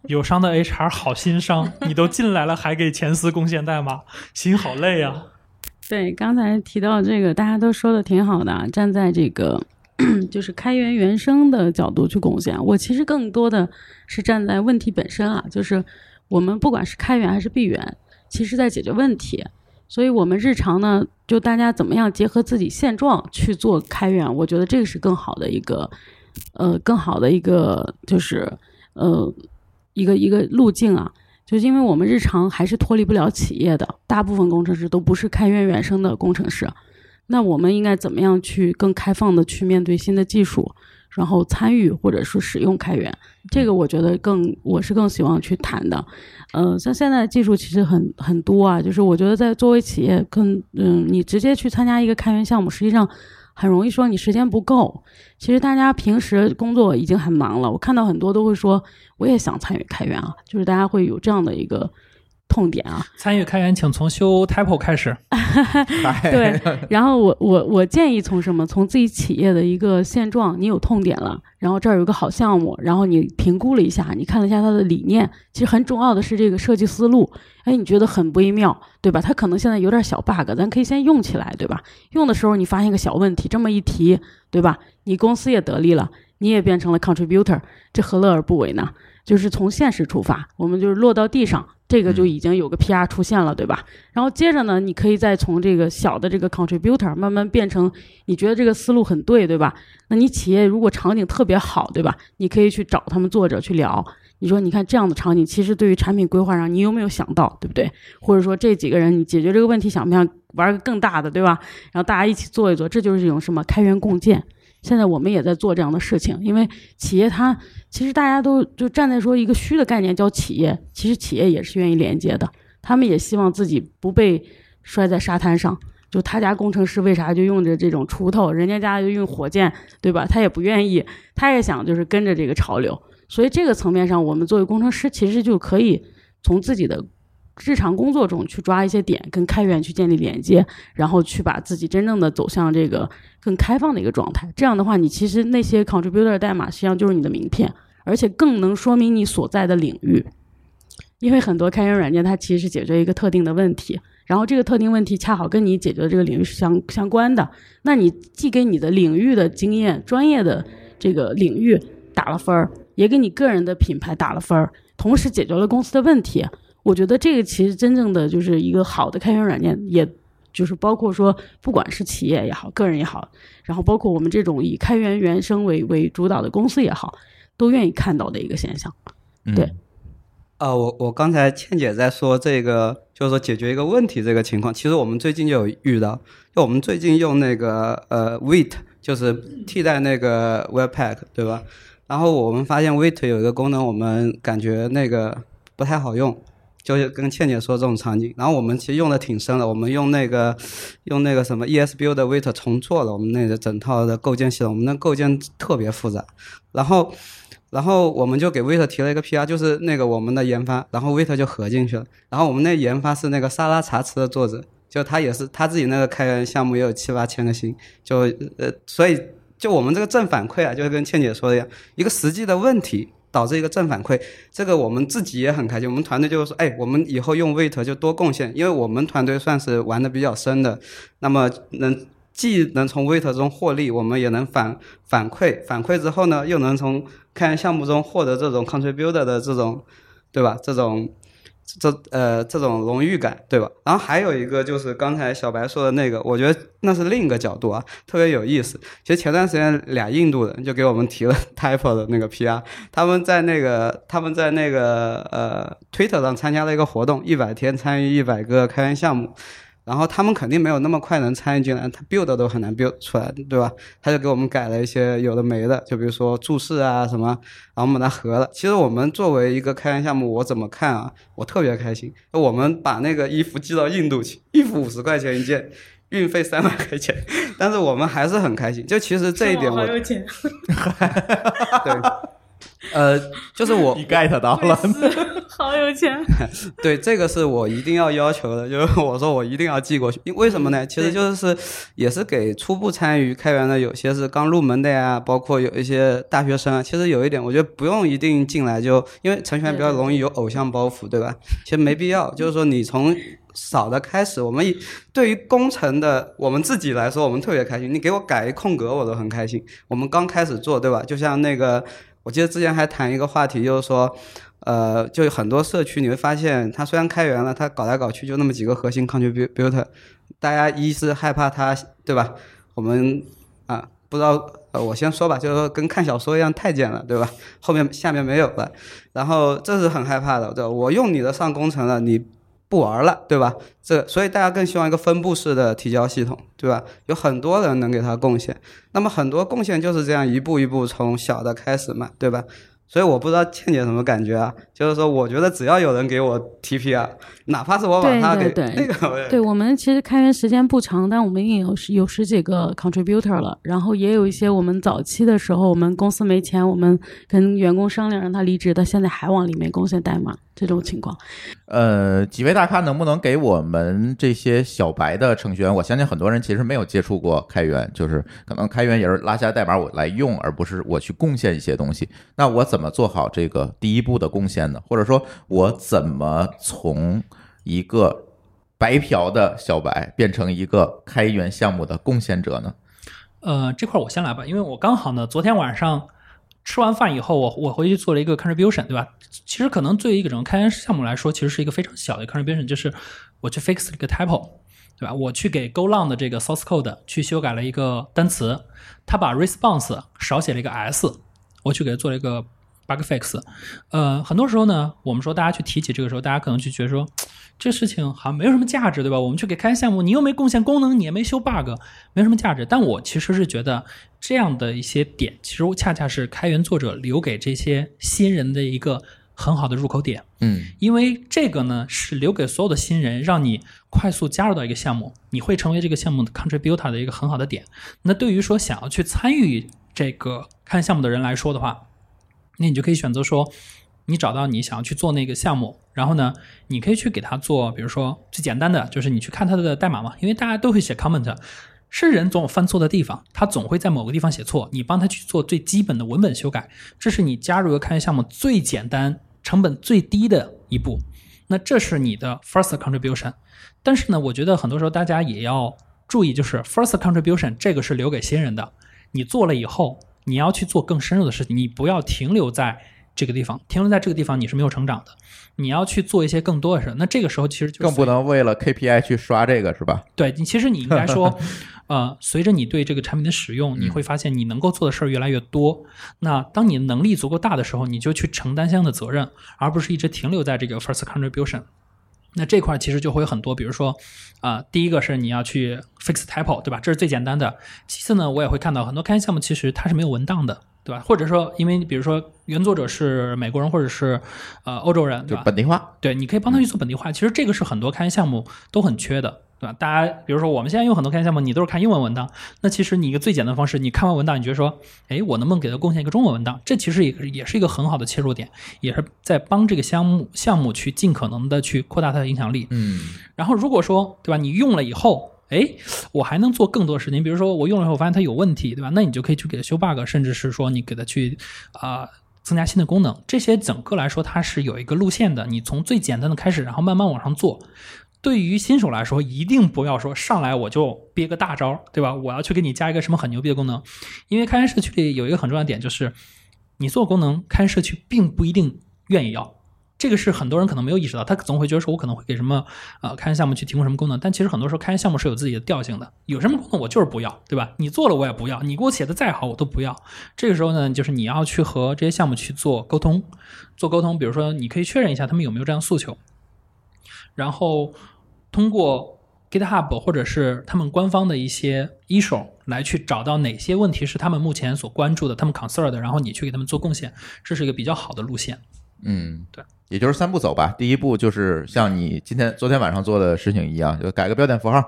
友商的 HR 好心伤，你都进来了还给前司贡献代码，心好累啊！对，刚才提到这个，大家都说的挺好的啊，站在这个 就是开源原生的角度去贡献。我其实更多的是站在问题本身啊，就是我们不管是开源还是闭源，其实在解决问题。所以我们日常呢，就大家怎么样结合自己现状去做开源，我觉得这个是更好的一个，呃，更好的一个就是呃一个一个路径啊。就是因为我们日常还是脱离不了企业的，大部分工程师都不是开源原生的工程师。那我们应该怎么样去更开放的去面对新的技术，然后参与或者说使用开源？这个我觉得更我是更希望去谈的。呃，像现在技术其实很很多啊，就是我觉得在作为企业更嗯，你直接去参加一个开源项目，实际上很容易说你时间不够。其实大家平时工作已经很忙了，我看到很多都会说我也想参与开源啊，就是大家会有这样的一个痛点啊。参与开源，请从修 typo 开始。对，然后我我我建议从什么？从自己企业的一个现状，你有痛点了，然后这儿有个好项目，然后你评估了一下，你看了一下它的理念，其实很重要的是这个设计思路，哎，你觉得很微妙，对吧？它可能现在有点小 bug，咱可以先用起来，对吧？用的时候你发现个小问题，这么一提，对吧？你公司也得利了，你也变成了 contributor，这何乐而不为呢？就是从现实出发，我们就是落到地上，这个就已经有个 PR 出现了，对吧？然后接着呢，你可以再从这个小的这个 contributor 慢慢变成你觉得这个思路很对，对吧？那你企业如果场景特别好，对吧？你可以去找他们作者去聊。你说，你看这样的场景，其实对于产品规划上，你有没有想到，对不对？或者说这几个人，你解决这个问题，想不想玩个更大的，对吧？然后大家一起做一做，这就是一种什么开源共建。现在我们也在做这样的事情，因为企业它其实大家都就站在说一个虚的概念叫企业，其实企业也是愿意连接的，他们也希望自己不被摔在沙滩上。就他家工程师为啥就用着这种锄头，人家家就用火箭，对吧？他也不愿意，他也想就是跟着这个潮流。所以这个层面上，我们作为工程师，其实就可以从自己的日常工作中去抓一些点，跟开源去建立连接，然后去把自己真正的走向这个更开放的一个状态。这样的话，你其实那些 contributor 代码实际上就是你的名片，而且更能说明你所在的领域。因为很多开源软件它其实是解决一个特定的问题，然后这个特定问题恰好跟你解决的这个领域是相相关的，那你既给你的领域的经验、专业的这个领域打了分儿，也给你个人的品牌打了分儿，同时解决了公司的问题。我觉得这个其实真正的就是一个好的开源软件，也就是包括说，不管是企业也好，个人也好，然后包括我们这种以开源原生为为主导的公司也好，都愿意看到的一个现象。对嗯呃，我我刚才倩姐在说这个，就是说解决一个问题这个情况，其实我们最近就有遇到，就我们最近用那个呃 Wait，就是替代那个 Webpack，对吧？然后我们发现 Wait 有一个功能，我们感觉那个不太好用，就是跟倩姐说这种场景。然后我们其实用的挺深的，我们用那个用那个什么 ESBU 的 Wait 重做了我们那个整套的构建系统，我们的构建特别复杂，然后。然后我们就给 Wait 提了一个 PR，就是那个我们的研发，然后 Wait 就合进去了。然后我们那研发是那个沙拉茶词的作者，就他也是他自己那个开源项目也有七八千个星，就呃，所以就我们这个正反馈啊，就跟倩姐说的一样，一个实际的问题导致一个正反馈，这个我们自己也很开心。我们团队就是说，哎，我们以后用 Wait 就多贡献，因为我们团队算是玩的比较深的，那么能。既能从 Wait 中获利，我们也能反反馈，反馈之后呢，又能从开源项目中获得这种 contributor 的这种，对吧？这种这呃这种荣誉感，对吧？然后还有一个就是刚才小白说的那个，我觉得那是另一个角度啊，特别有意思。其实前段时间俩印度人就给我们提了 Type 的那个 PR，他们在那个他们在那个呃 Twitter 上参加了一个活动，一百天参与一百个开源项目。然后他们肯定没有那么快能参与进来，他 build 都很难 build 出来，对吧？他就给我们改了一些有的没的，就比如说注释啊什么，然后我们把它合了。其实我们作为一个开源项目，我怎么看啊？我特别开心。我们把那个衣服寄到印度去，衣服五十块钱一件，运费三百块钱，但是我们还是很开心。就其实这一点我有，钱，对。呃，就是我你 get 到了，好有钱。对，这个是我一定要要求的，就是我说我一定要寄过去，因为什么呢？其实就是也是给初步参与开源的，有些是刚入门的呀，包括有一些大学生啊。其实有一点，我觉得不用一定进来就，因为程序员比较容易有偶像包袱，对吧？其实没必要，就是说你从少的开始，我们对于工程的我们自己来说，我们特别开心。你给我改一空格，我都很开心。我们刚开始做，对吧？就像那个。我记得之前还谈一个话题，就是说，呃，就有很多社区，你会发现，它虽然开源了，它搞来搞去就那么几个核心 contributor，大家一是害怕它，对吧？我们啊，不知道，我先说吧，就是说跟看小说一样太监了，对吧？后面下面没有了，然后这是很害怕的，对吧？我用你的上工程了，你。不玩了，对吧？这所以大家更希望一个分布式的提交系统，对吧？有很多人能给他贡献，那么很多贡献就是这样一步一步从小的开始嘛，对吧？所以我不知道倩姐什么感觉啊？就是说，我觉得只要有人给我 TPR，哪怕是我把他给那个，对我们其实开源时间不长，但我们已经有十有十几个 contributor 了，然后也有一些我们早期的时候，我们公司没钱，我们跟员工商量让他离职的，现在还往里面贡献代码。这种情况，呃，几位大咖能不能给我们这些小白的程序员？我相信很多人其实没有接触过开源，就是可能开源也是拉下代码我来用，而不是我去贡献一些东西。那我怎怎么做好这个第一步的贡献呢？或者说，我怎么从一个白嫖的小白变成一个开源项目的贡献者呢？呃，这块我先来吧，因为我刚好呢，昨天晚上。吃完饭以后，我我回去做了一个 contribution，对吧？其实可能对于一个整个开源项目来说，其实是一个非常小的 contribution，就是我去 fix 了一个 typo，对吧？我去给 GoLang 的这个 source code 去修改了一个单词，他把 response 少写了一个 s，我去给他做了一个 bug fix。呃，很多时候呢，我们说大家去提起这个时候，大家可能就觉得说。这事情好像没有什么价值，对吧？我们去给开源项目，你又没贡献功能，你也没修 bug，没什么价值。但我其实是觉得这样的一些点，其实恰恰是开源作者留给这些新人的一个很好的入口点。嗯，因为这个呢是留给所有的新人，让你快速加入到一个项目，你会成为这个项目的 contributor 的一个很好的点。那对于说想要去参与这个开源项目的人来说的话，那你就可以选择说。你找到你想要去做那个项目，然后呢，你可以去给他做，比如说最简单的就是你去看他的代码嘛，因为大家都会写 comment，是人总有犯错的地方，他总会在某个地方写错，你帮他去做最基本的文本修改，这是你加入一个开源项目最简单、成本最低的一步。那这是你的 first contribution。但是呢，我觉得很多时候大家也要注意，就是 first contribution 这个是留给新人的，你做了以后，你要去做更深入的事情，你不要停留在。这个地方停留在这个地方，你是没有成长的。你要去做一些更多的事。那这个时候其实就更不能为了 KPI 去刷这个，是吧？对，你其实你应该说，呃，随着你对这个产品的使用，你会发现你能够做的事儿越来越多。那当你的能力足够大的时候，你就去承担相应的责任，而不是一直停留在这个 first contribution。那这块其实就会有很多，比如说，啊、第一个是你要去 fix typo，对吧？这是最简单的。其次呢，我也会看到很多开源项目其实它是没有文档的，对吧？或者说，因为比如说原作者是美国人或者是呃欧洲人，对吧？就本地化。对，你可以帮他去做本地化。其实这个是很多开源项目都很缺的，对吧？大家比如说我们现在用很多开源项目，你都是看英文文档，那其实你一个最简单的方式，你看完文档，你觉得说，哎，我能不能给他贡献一个中文文档？这其实也也是一个很好的切入点，也是在帮这个项目项目去尽可能的去扩大它的影响力。嗯，然后如果说，对吧？你用了以后，哎，我还能做更多事情，比如说我用了以后发现它有问题，对吧？那你就可以去给它修 bug，甚至是说你给它去啊、增加新的功能。这些整个来说，它是有一个路线的。你从最简单的开始，然后慢慢往上做。对于新手来说，一定不要说上来我就憋个大招，对吧？我要去给你加一个什么很牛逼的功能，因为开源社区里有一个很重要的点，就是你做功能，开源社区并不一定愿意要。这个是很多人可能没有意识到，他总会觉得说，我可能会给什么呃开源项目去提供什么功能，但其实很多时候开源项目是有自己的调性的，有什么功能我就是不要，对吧？你做了我也不要，你给我写的再好我都不要。这个时候呢，就是你要去和这些项目去做沟通，做沟通，比如说你可以确认一下他们有没有这样的诉求，然后通过 GitHub 或者是他们官方的一些 issue 来去找到哪些问题是他们目前所关注的，他们 concern 的，然后你去给他们做贡献，这是一个比较好的路线。嗯，对，也就是三步走吧。第一步就是像你今天、昨天晚上做的事情一样，就改个标点符号，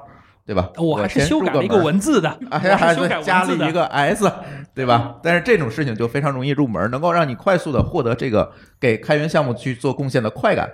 对吧？我 还是修改了一个文字的，啊，我还是。加了一个 S，对吧？但是这种事情就非常容易入门，能够让你快速的获得这个给开源项目去做贡献的快感，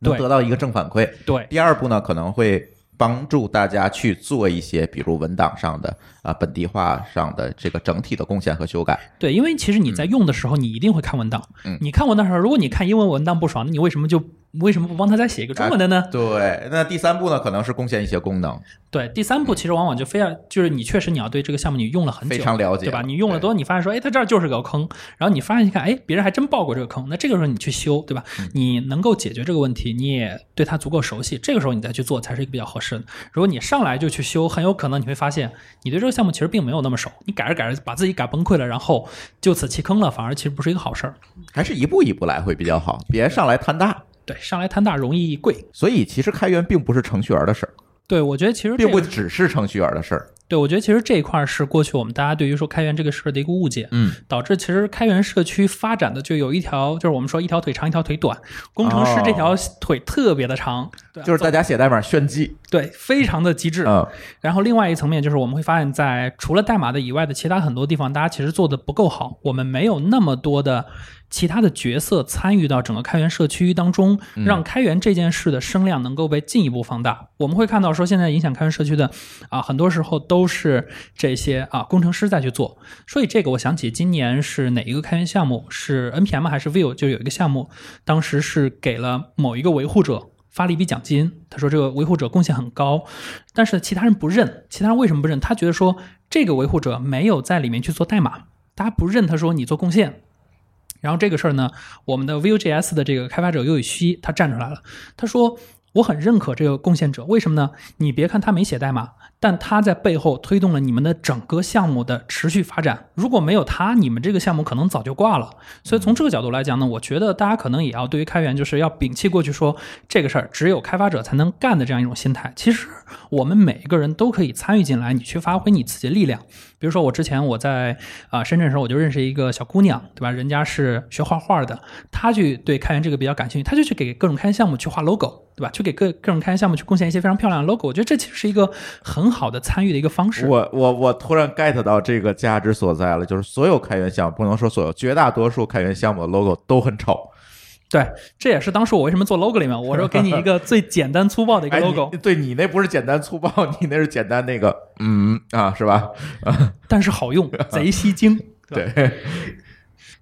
能得到一个正反馈。对，第二步呢，可能会帮助大家去做一些，比如文档上的啊、本地化上的这个整体的贡献和修改。对，因为其实你在用的时候，你一定会看文档。嗯你看文档的时候，如果你看英文文档不爽，那你为什么就为什么不帮他再写一个中文的呢？对，那第三步呢，可能是贡献一些功能，对，第三步其实往往就非要就是你确实你要对这个项目你用了很久，非常了解对吧？你用了多，你发现说，哎，它这儿就是个坑，然后你发现一看，哎，别人还真报过这个坑，那这个时候你去修，对吧？嗯你能够解决这个问题，你也对它足够熟悉，这个时候你再去做才是一个比较合适的。如果你上来就去修，很有可能你会发现你对这个项目其实并没有那么熟，你改着改着把自己改崩溃了，然后就此弃坑了，反而其实不是一个好事儿。还是一步一步来会比较好，别上来贪大。对，上来贪大容易贵。所以其实开源并不是程序员的事儿，对，我觉得其实这并不只是程序员的事儿。对，我觉得其实这一块儿是过去我们大家对于说开源这个事儿的一个误解，嗯，导致其实开源社区发展的就有一条，就是我们说一条腿长一条腿短，工程师这条腿特别的长，对啊就是大家写代码炫技，对非常的极致。嗯，然后另外一层面就是我们会发现，在除了代码的以外的其他很多地方，大家其实做的不够好，我们没有那么多的其他的角色参与到整个开源社区当中，让开源这件事的声量能够被进一步放大。我们会看到说，现在影响开源社区的啊，很多时候都是这些啊工程师在去做。所以这个我想起今年是哪一个开源项目是 npm 还是 Vue 就有一个项目，当时是给了某一个维护者。发了一笔奖金，他说这个维护者贡献很高，但是其他人不认。其他人为什么不认？他觉得说这个维护者没有在里面去做代码，大家不认他说你做贡献。然后这个事儿呢，我们的 Vue.js 的这个开发者尤雨希他站出来了，他说我很认可这个贡献者，为什么呢？你别看他没写代码，但他在背后推动了你们的整个项目的持续发展。如果没有他，你们这个项目可能早就挂了。所以从这个角度来讲呢，我觉得大家可能也要对于开源，就是要摒弃过去说这个事儿只有开发者才能干的这样一种心态。其实我们每一个人都可以参与进来，你去发挥你自己的力量。比如说我之前我在啊、深圳的时候，我就认识一个小姑娘，对吧？人家是学画画的，她去对开源这个比较感兴趣，她就去给各种开源项目去画 logo，对吧？去给各各种开源项目去贡献一些非常漂亮的 logo。我觉得这其实是一个很好的参与的一个方式。我我我突然 get 到这个价值所在了，就是所有开源项目，不能说所有，绝大多数开源项目的 logo 都很丑。对，这也是当时我为什么做 logo 里面，我说给你一个 最简单粗暴的一个哎，logo，、你对你那不是简单粗暴，你那是简单那个，嗯啊，是吧？但是好用，贼吸睛。对，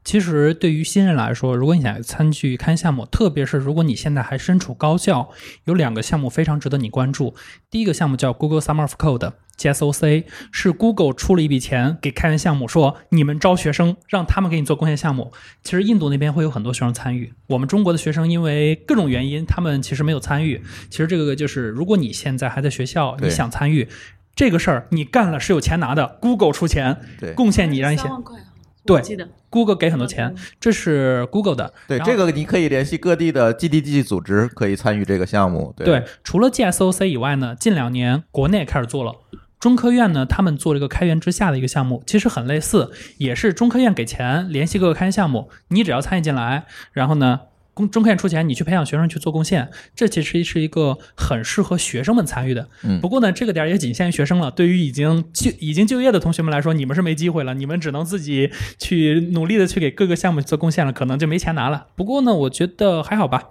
其实对于新人来说，如果你想参与开源项目，特别是如果你现在还身处高校，有两个项目非常值得你关注。第一个项目叫 Google Summer of Code。GSOC 是 Google 出了一笔钱给开源项目，说你们招学生，让他们给你做贡献项目。其实印度那边会有很多学生参与，我们中国的学生因为各种原因，他们其实没有参与。其实这个就是，如果你现在还在学校，你想参与，这个事儿你干了是有钱拿的，Google 出钱对贡献你让你写三万块啊，对记得，Google 给很多钱，这是 Google 的。对，这个你可以联系各地的 GDG 组织，可以参与这个项目。对对，除了 GSOC 以外呢，近两年国内也开始做了。中科院呢，他们做了一个开源之下的一个项目，其实很类似，也是中科院给钱联系各个开源项目，你只要参与进来，然后呢，公中科院出钱，你去培养学生去做贡献，这其实是一个很适合学生们参与的。嗯不过呢，这个点儿也仅限于学生了。对于已经就已经就业的同学们来说，你们是没机会了，你们只能自己去努力的去给各个项目做贡献了，可能就没钱拿了。不过呢，我觉得还好吧。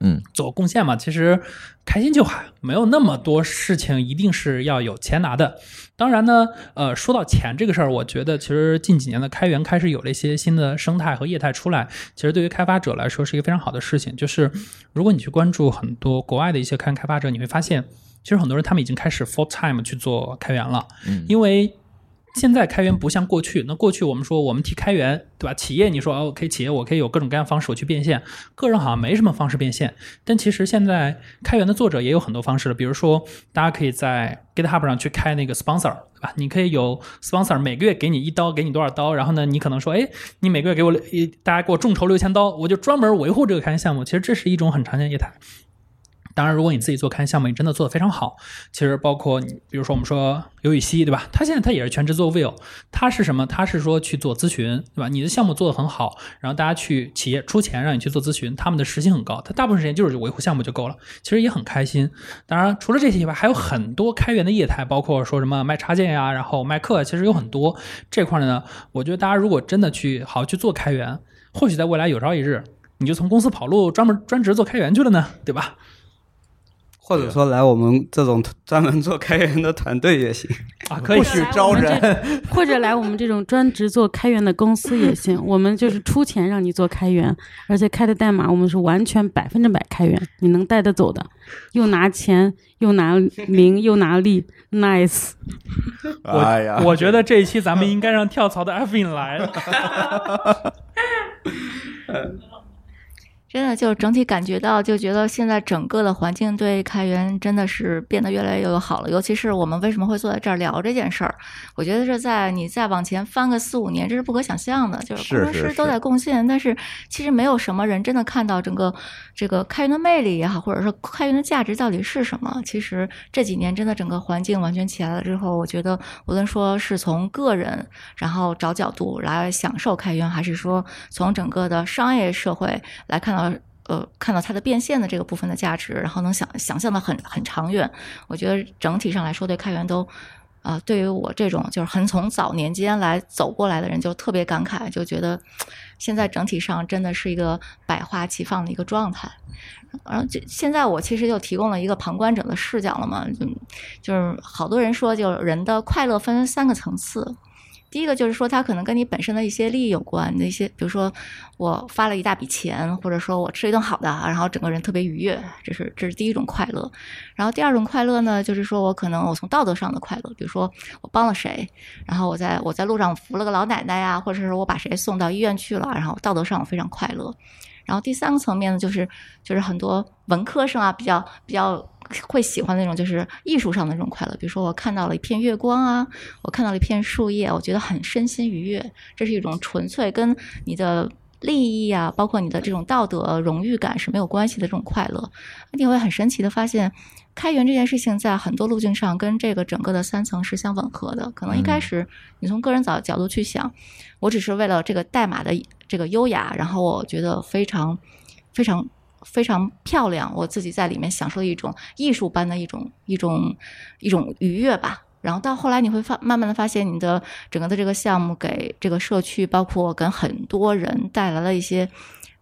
嗯，做贡献嘛，其实开心就好，没有那么多事情一定是要有钱拿的。当然呢，呃，说到钱这个事儿，我觉得其实近几年的开源开始有了一些新的生态和业态出来，其实对于开发者来说是一个非常好的事情。就是如果你去关注很多国外的一些开源开发者，你会发现，其实很多人他们已经开始 full time 去做开源了，嗯因为。现在开源不像过去，那过去我们说我们提开源，对吧？企业你说，OK，企业我可以有各种各样方式我去变现，个人好像没什么方式变现。但其实现在开源的作者也有很多方式了，比如说大家可以在 GitHub 上去开那个 sponsor，对吧？你可以有 sponsor 每个月给你一刀，给你多少刀，然后呢，你可能说，哎，你每个月给我一，大家给我众筹六千刀，我就专门维护这个开源项目。其实这是一种很常见业态。当然，如果你自己做开源项目，你真的做得非常好，其实包括你，比如说我们说刘禹锡，对吧？他现在他也是全职做 Will，他是什么？他是说去做咨询，对吧？你的项目做得很好，然后大家去企业出钱让你去做咨询，他们的时薪很高，他大部分时间就是维护项目就够了，其实也很开心。当然，除了这些以外，还有很多开源的业态，包括说什么卖插件呀，然后卖课，其实有很多这块呢。我觉得大家如果真的去好好去做开源，或许在未来有朝一日，你就从公司跑路，专门专职做开源去了呢，对吧？或者说来我们这种专门做开源的团队也行。啊，可以不许招人。或者来我们这种专职做开源的公司也行，我们就是出钱让你做开源，而且开的代码我们是完全百分之百开源，你能带得走的，又拿钱又拿名又拿利，nice。我、哎呀，我觉得这一期咱们应该让跳槽的 f 印来。真的就是整体感觉到，就觉得现在整个的环境对开源真的是变得越来越友好了。尤其是我们为什么会坐在这儿聊这件事儿，我觉得是在你再往前翻个四五年，这是不可想象的。就是工程师都在贡献，但是其实没有什么人真的看到整个这个开源的魅力也好，或者说开源的价值到底是什么。其实这几年真的整个环境完全起来了之后，我觉得无论说是从个人然后找角度来享受开源，还是说从整个的商业社会来看到。呃，看到它的变现的这个部分的价值，然后能想想象的很很长远，我觉得整体上来说对开源都，啊、对于我这种就是很从早年间来走过来的人，就特别感慨，就觉得现在整体上真的是一个百花齐放的一个状态。然后这现在我其实就提供了一个旁观者的视角了嘛，就就是好多人说，就人的快乐分三个层次。第一个就是说，它可能跟你本身的一些利益有关，那些，比如说我发了一大笔钱，或者说我吃一顿好的，然后整个人特别愉悦，这是这是第一种快乐。然后第二种快乐呢，就是说我可能我从道德上的快乐，比如说我帮了谁，然后我在我在路上扶了个老奶奶呀，或者是我把谁送到医院去了，然后道德上我非常快乐。然后第三个层面呢，就是就是很多文科生啊，比较比较会喜欢那种就是艺术上的那种快乐，比如说我看到了一片月光啊，我看到了一片树叶，我觉得很身心愉悦，这是一种纯粹跟你的利益啊，包括你的这种道德荣誉感是没有关系的这种快乐。你会很神奇的发现。开源这件事情在很多路径上跟这个整个的三层是相吻合的。可能一开始你从个人角角度去想，我只是为了这个代码的这个优雅，然后我觉得非常非常非常漂亮，我自己在里面享受一种艺术般的一种一种一种愉悦吧。然后到后来你会发慢慢的发现，你的整个的这个项目给这个社区，包括跟很多人带来了一些。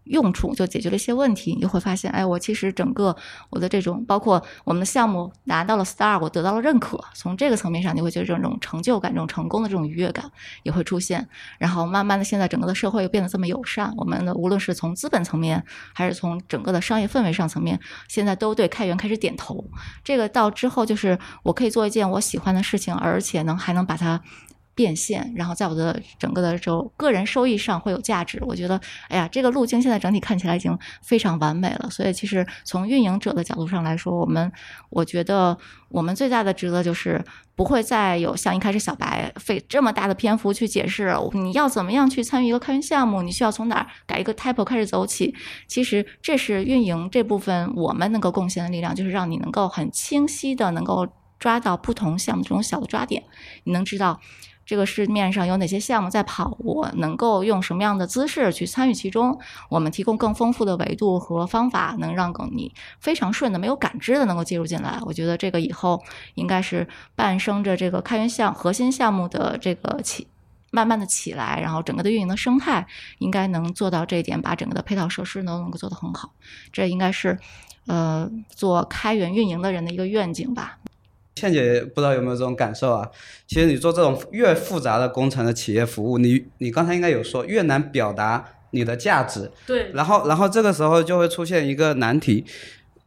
用处就解决了一些问题，你就会发现，哎，我其实整个我的这种，包括我们的项目拿到了 star，我得到了认可，从这个层面上，你会觉得这种成就感、这种成功的这种愉悦感也会出现。然后慢慢的，现在整个的社会又变得这么友善，我们的无论是从资本层面，还是从整个的商业氛围上层面，现在都对开源开始点头。这个到之后就是我可以做一件我喜欢的事情，而且能还能把它。变现，然后在我的整个的就个人收益上会有价值。我觉得，哎呀，这个路径现在整体看起来已经非常完美了。所以，其实从运营者的角度上来说，我们我觉得我们最大的职责就是不会再有像一开始小白费这么大的篇幅去解释你要怎么样去参与一个开源项目，你需要从哪儿改一个 type 开始走起。其实这是运营这部分我们能够贡献的力量，就是让你能够很清晰的能够抓到不同项目这种小的抓点，你能知道。这个市面上有哪些项目在跑？我能够用什么样的姿势去参与其中？我们提供更丰富的维度和方法，能让你非常顺的、没有感知的能够介入进来。我觉得这个以后应该是伴生着这个开源项核心项目的这个起，慢慢的起来，然后整个的运营的生态应该能做到这一点，把整个的配套设施都能够做得很好。这应该是呃做开源运营的人的一个愿景吧。倩姐不知道有没有这种感受啊？其实你做这种越复杂的工程的企业服务，你你刚才应该有说越难表达你的价值。对。然后然后这个时候就会出现一个难题，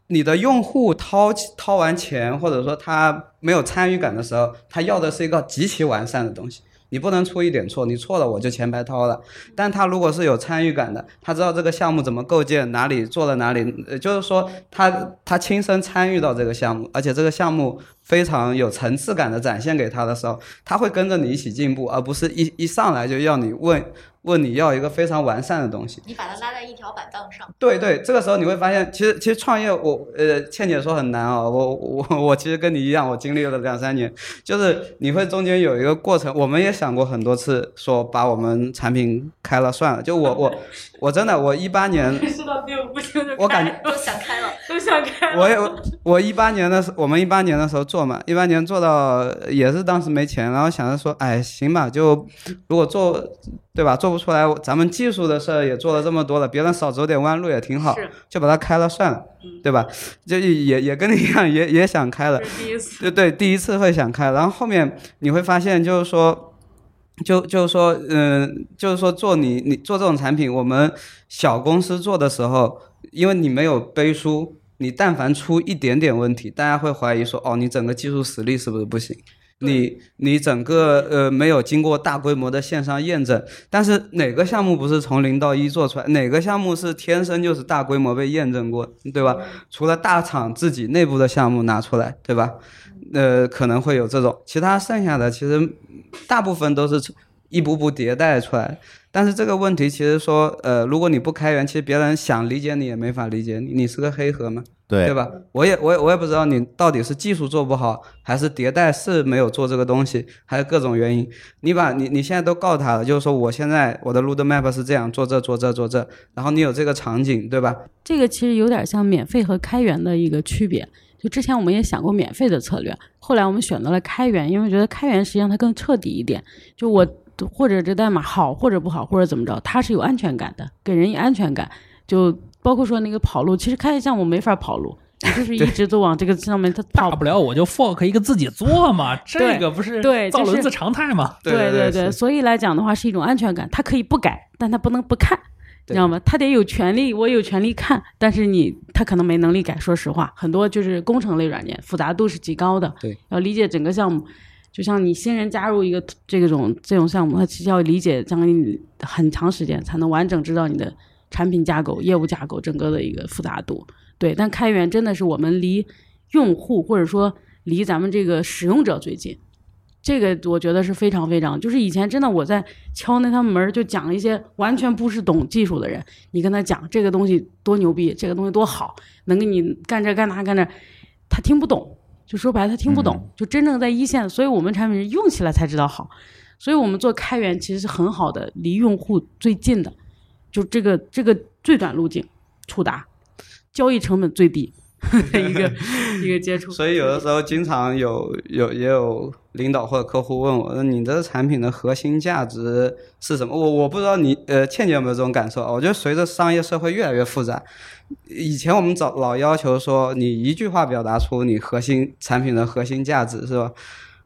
你的用户掏掏完钱或者说他没有参与感的时候，他要的是一个极其完善的东西。你不能出一点错，你错了我就钱白掏了。但他如果是有参与感的，他知道这个项目怎么构建，哪里做了哪里，就是说他他亲身参与到这个项目，而且这个项目非常有层次感的展现给他的时候，他会跟着你一起进步，而不是一一上来就要你问。问你要一个非常完善的东西，你把它拉在一条板凳上。对对，这个时候你会发现，其实其实创业，我呃，倩姐说很难啊，我我我其实跟你一样，我经历了两三年，就是你会中间有一个过程，我们也想过很多次，说把我们产品开了算了，就我我 我真的我一八年，我感觉都想开了，都想开了。我也我一八年的时，我们一八年的时候做嘛，一八年做到也是当时没钱，然后想着说，哎，行吧，就如果做。对吧？做不出来，咱们技术的事儿也做了这么多了，别人少走点弯路也挺好，就把它开了算了，对吧？就也也跟你一样，也 也想开了，对对，第一次会想开，然后后面你会发现，就是说，就就是说，嗯，就是说做你你做这种产品，我们小公司做的时候，因为你没有背书，你但凡出一点点问题，大家会怀疑说，哦，你整个技术实力是不是不行？你你整个呃没有经过大规模的线上验证，但是哪个项目不是从零到一做出来？哪个项目是天生就是大规模被验证过，对吧？除了大厂自己内部的项目拿出来，对吧？呃，可能会有这种，其他剩下的其实大部分都是一步步迭代出来。但是这个问题其实说，呃，如果你不开源，其实别人想理解你也没法理解你，你是个黑盒嘛。对对吧？我也我也我也不知道你到底是技术做不好，还是迭代是没有做这个东西，还是各种原因。你把你你现在都告他了，就是说我现在我的 road map 是这样做这做这做这，然后你有这个场景，对吧？这个其实有点像免费和开源的一个区别。就之前我们也想过免费的策略，后来我们选择了开源，因为觉得开源实际上它更彻底一点。就我或者这代码好或者不好或者怎么着，它是有安全感的，给人以安全感。就包括说那个跑路，其实开源项目没法跑路，你就是 一直都往这个上面，它跑不了，我就 fork 一个自己做嘛，这个不是对造轮子常态嘛？对对对，所以来讲的话是一种安全感，它可以不改，但它不能不看，你知道吗？他得有权利，我有权利看，但是你他可能没能力改。说实话，很多就是工程类软件复杂度是极高的，对，要理解整个项目，就像你新人加入一个这种这种项目，他其实要理解将近很长时间才能完整知道你的。产品架构、业务架构，整个的一个复杂度，对。但开源真的是我们离用户或者说离咱们这个使用者最近，这个我觉得是非常非常。就是以前真的我在敲那趟门，就讲一些完全不是懂技术的人，你跟他讲这个东西多牛逼，这个东西多好，能给你干这干那干这，他听不懂。就说白了，他听不懂。就真正在一线，所以我们产品是用起来才知道好。所以我们做开源其实是很好的，离用户最近的。就这个这个最短路径触达，交易成本最低 一个一个接触。所以有的时候经常有有也有领导或者客户问我，说你的产品的核心价值是什么？我我不知道你呃倩姐有没有这种感受啊？我觉得随着商业社会越来越复杂，以前我们早老要求说你一句话表达出你核心产品的核心价值是吧？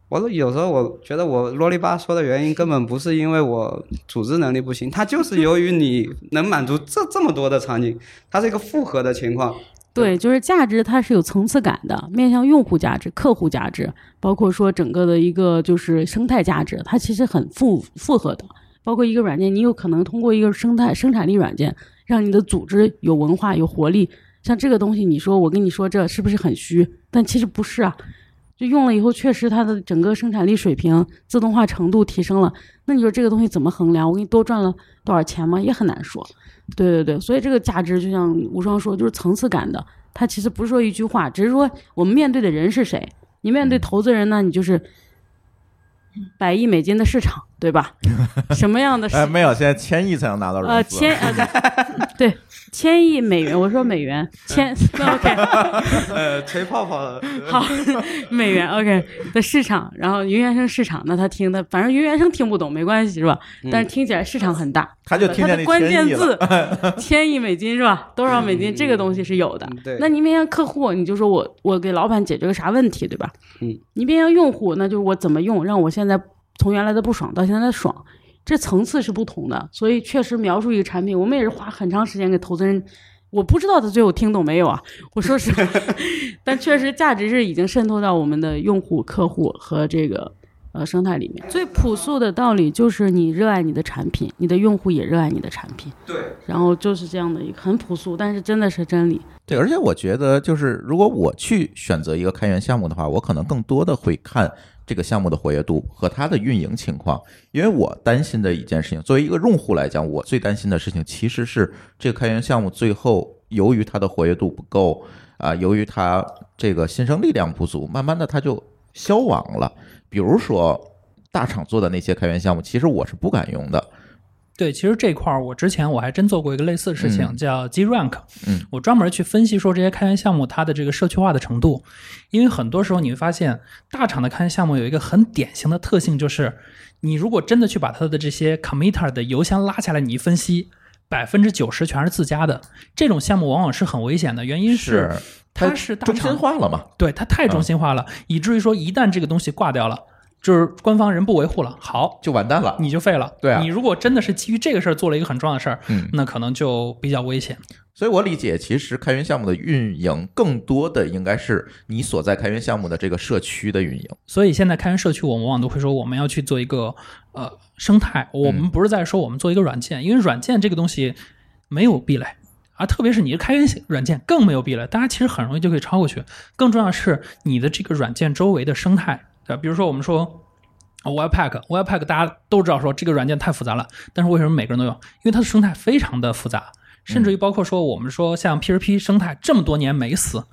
我说有时候我觉得我啰里吧嗦的原因根本不是因为我组织能力不行，它就是由于你能满足这这么多的场景，它是一个复合的情况。对，就是价值它是有层次感的，面向用户价值、客户价值，包括说整个的一个就是生态价值，它其实很复复合的。包括一个软件，你有可能通过一个生态生产力软件，让你的组织有文化、有活力。像这个东西，你说我跟你说这是不是很虚？但其实不是啊，就用了以后，确实它的整个生产力水平、自动化程度提升了。那你说这个东西怎么衡量？我给你多赚了多少钱吗？也很难说。对对对，所以这个价值就像无双说，就是层次感的。它其实不是说一句话，只是说我们面对的人是谁。你面对投资人呢，你就是百亿美金的市场，对吧？什么样的市哎，没有，现在千亿才能拿到融资。呃，千呃对对，千亿美元，我说美元，千 OK 呃，吹泡泡，好，美元 OK 的市场，然后云原生市场，那他听的，反正云原生听不懂没关系是吧？但是听起来市场很大，他就听见那它的关键千亿字 千亿美金是吧？多少美金？这个东西是有的嗯。对那你面向客户，你就说我我给老板解决个啥问题，对吧？嗯。你面向用户，那就是我怎么用，让我现在从原来的不爽到现在的爽，这层次是不同的。所以确实描述一个产品，我们也是花很长时间给投资人。我不知道他最后听懂没有啊？我说实话，但确实价值是已经渗透到我们的用户、客户和这个呃生态里面。最朴素的道理就是你热爱你的产品，你的用户也热爱你的产品。对，然后就是这样的一个很朴素，但是真的是真理。对，而且我觉得，就是如果我去选择一个开源项目的话，我可能更多的会看这个项目的活跃度和它的运营情况，因为我担心的一件事情，作为一个用户来讲，我最担心的事情其实是这个开源项目最后由于它的活跃度不够啊、由于它这个新生力量不足，慢慢的它就消亡了。比如说大厂做的那些开源项目，其实我是不敢用的。对，其实这块儿我之前我还真做过一个类似的事情，嗯。叫 G Rank。嗯，我专门去分析说这些开源项目它的这个社区化的程度，因为很多时候你会发现，大厂的开源项目有一个很典型的特性，就是你如果真的去把它的这些 committer 的邮箱拉下来，你一分析，百分之九十全是自家的，这种项目往往是很危险的，原因是它是大中心厂化了嘛？对，它太中心化了，以至于说一旦这个东西挂掉了，就是官方人不维护了，好，就完蛋了。你就废了。对啊你如果真的是基于这个事儿做了一个很重要的事儿，嗯那可能就比较危险。所以我理解，其实开源项目的运营更多的应该是你所在开源项目的这个社区的运营。所以现在开源社区，我们往往都会说我们要去做一个呃生态，我们不是在说我们做一个软件，因为软件这个东西没有壁垒。啊，特别是你的开源软件更没有壁垒，大家其实很容易就可以超过去。更重要的是你的这个软件周围的生态，对吧？比如说我们说 Webpack，Webpack 大家都知道说这个软件太复杂了，但是为什么每个人都用？因为它的生态非常的复杂，甚至于包括说我们说像 P2P 生态这么多年没死，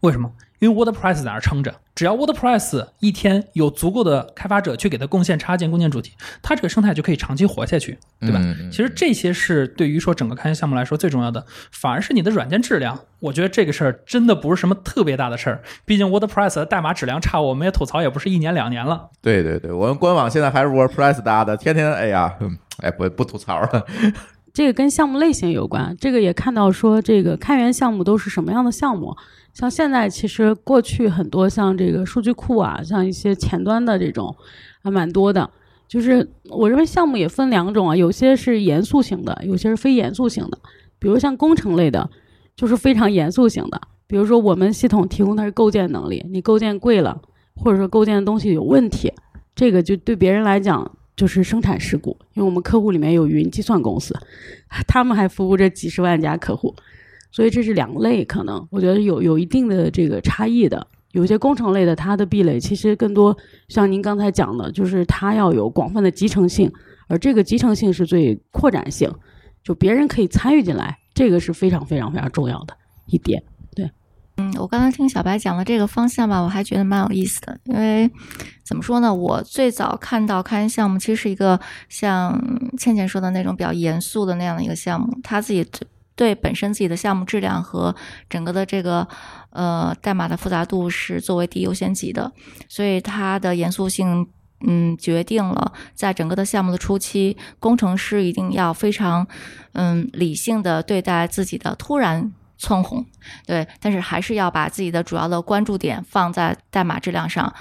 为什么？因为 WordPress 在那撑着，只要 WordPress 一天有足够的开发者去给它贡献插件、贡献主题，它这个生态就可以长期活下去，对吧？其实这些是对于说整个开源项目来说最重要的，反而是你的软件质量。我觉得这个事儿真的不是什么特别大的事儿，毕竟 WordPress 的代码质量差，我们也吐槽也不是一年两年了。对对对，我们官网现在还是 WordPress 搭的，天天哎呀，嗯哎不不吐槽了。这个跟项目类型有关，这个也看到说这个开源项目都是什么样的项目。像现在其实过去很多像这个数据库啊，像一些前端的这种还蛮多的。就是我认为项目也分两种啊，有些是严肃型的，有些是非严肃型的。比如像工程类的，就是非常严肃型的。比如说我们系统提供的是构建能力，你构建贵了，或者说构建的东西有问题，这个就对别人来讲就是生产事故，因为我们客户里面有云计算公司，他们还服务着几十万家客户，所以这是两类，可能我觉得有有一定的这个差异的。有些工程类的，它的壁垒其实更多像您刚才讲的，就是它要有广泛的集成性，而这个集成性是最扩展性，就别人可以参与进来，这个是非常非常非常重要的一点。对嗯，我刚才听小白讲的这个方向吧，我还觉得蛮有意思的。因为怎么说呢，我最早看到开源项目，其实是一个像倩倩说的那种比较严肃的那样的一个项目，他自己对本身自己的项目质量和整个的这个呃代码的复杂度是作为第一优先级的，所以它的严肃性。嗯，决定了在整个的项目的初期，工程师一定要非常嗯理性的对待自己的突然窜红，对，但是还是要把自己的主要的关注点放在代码质量上，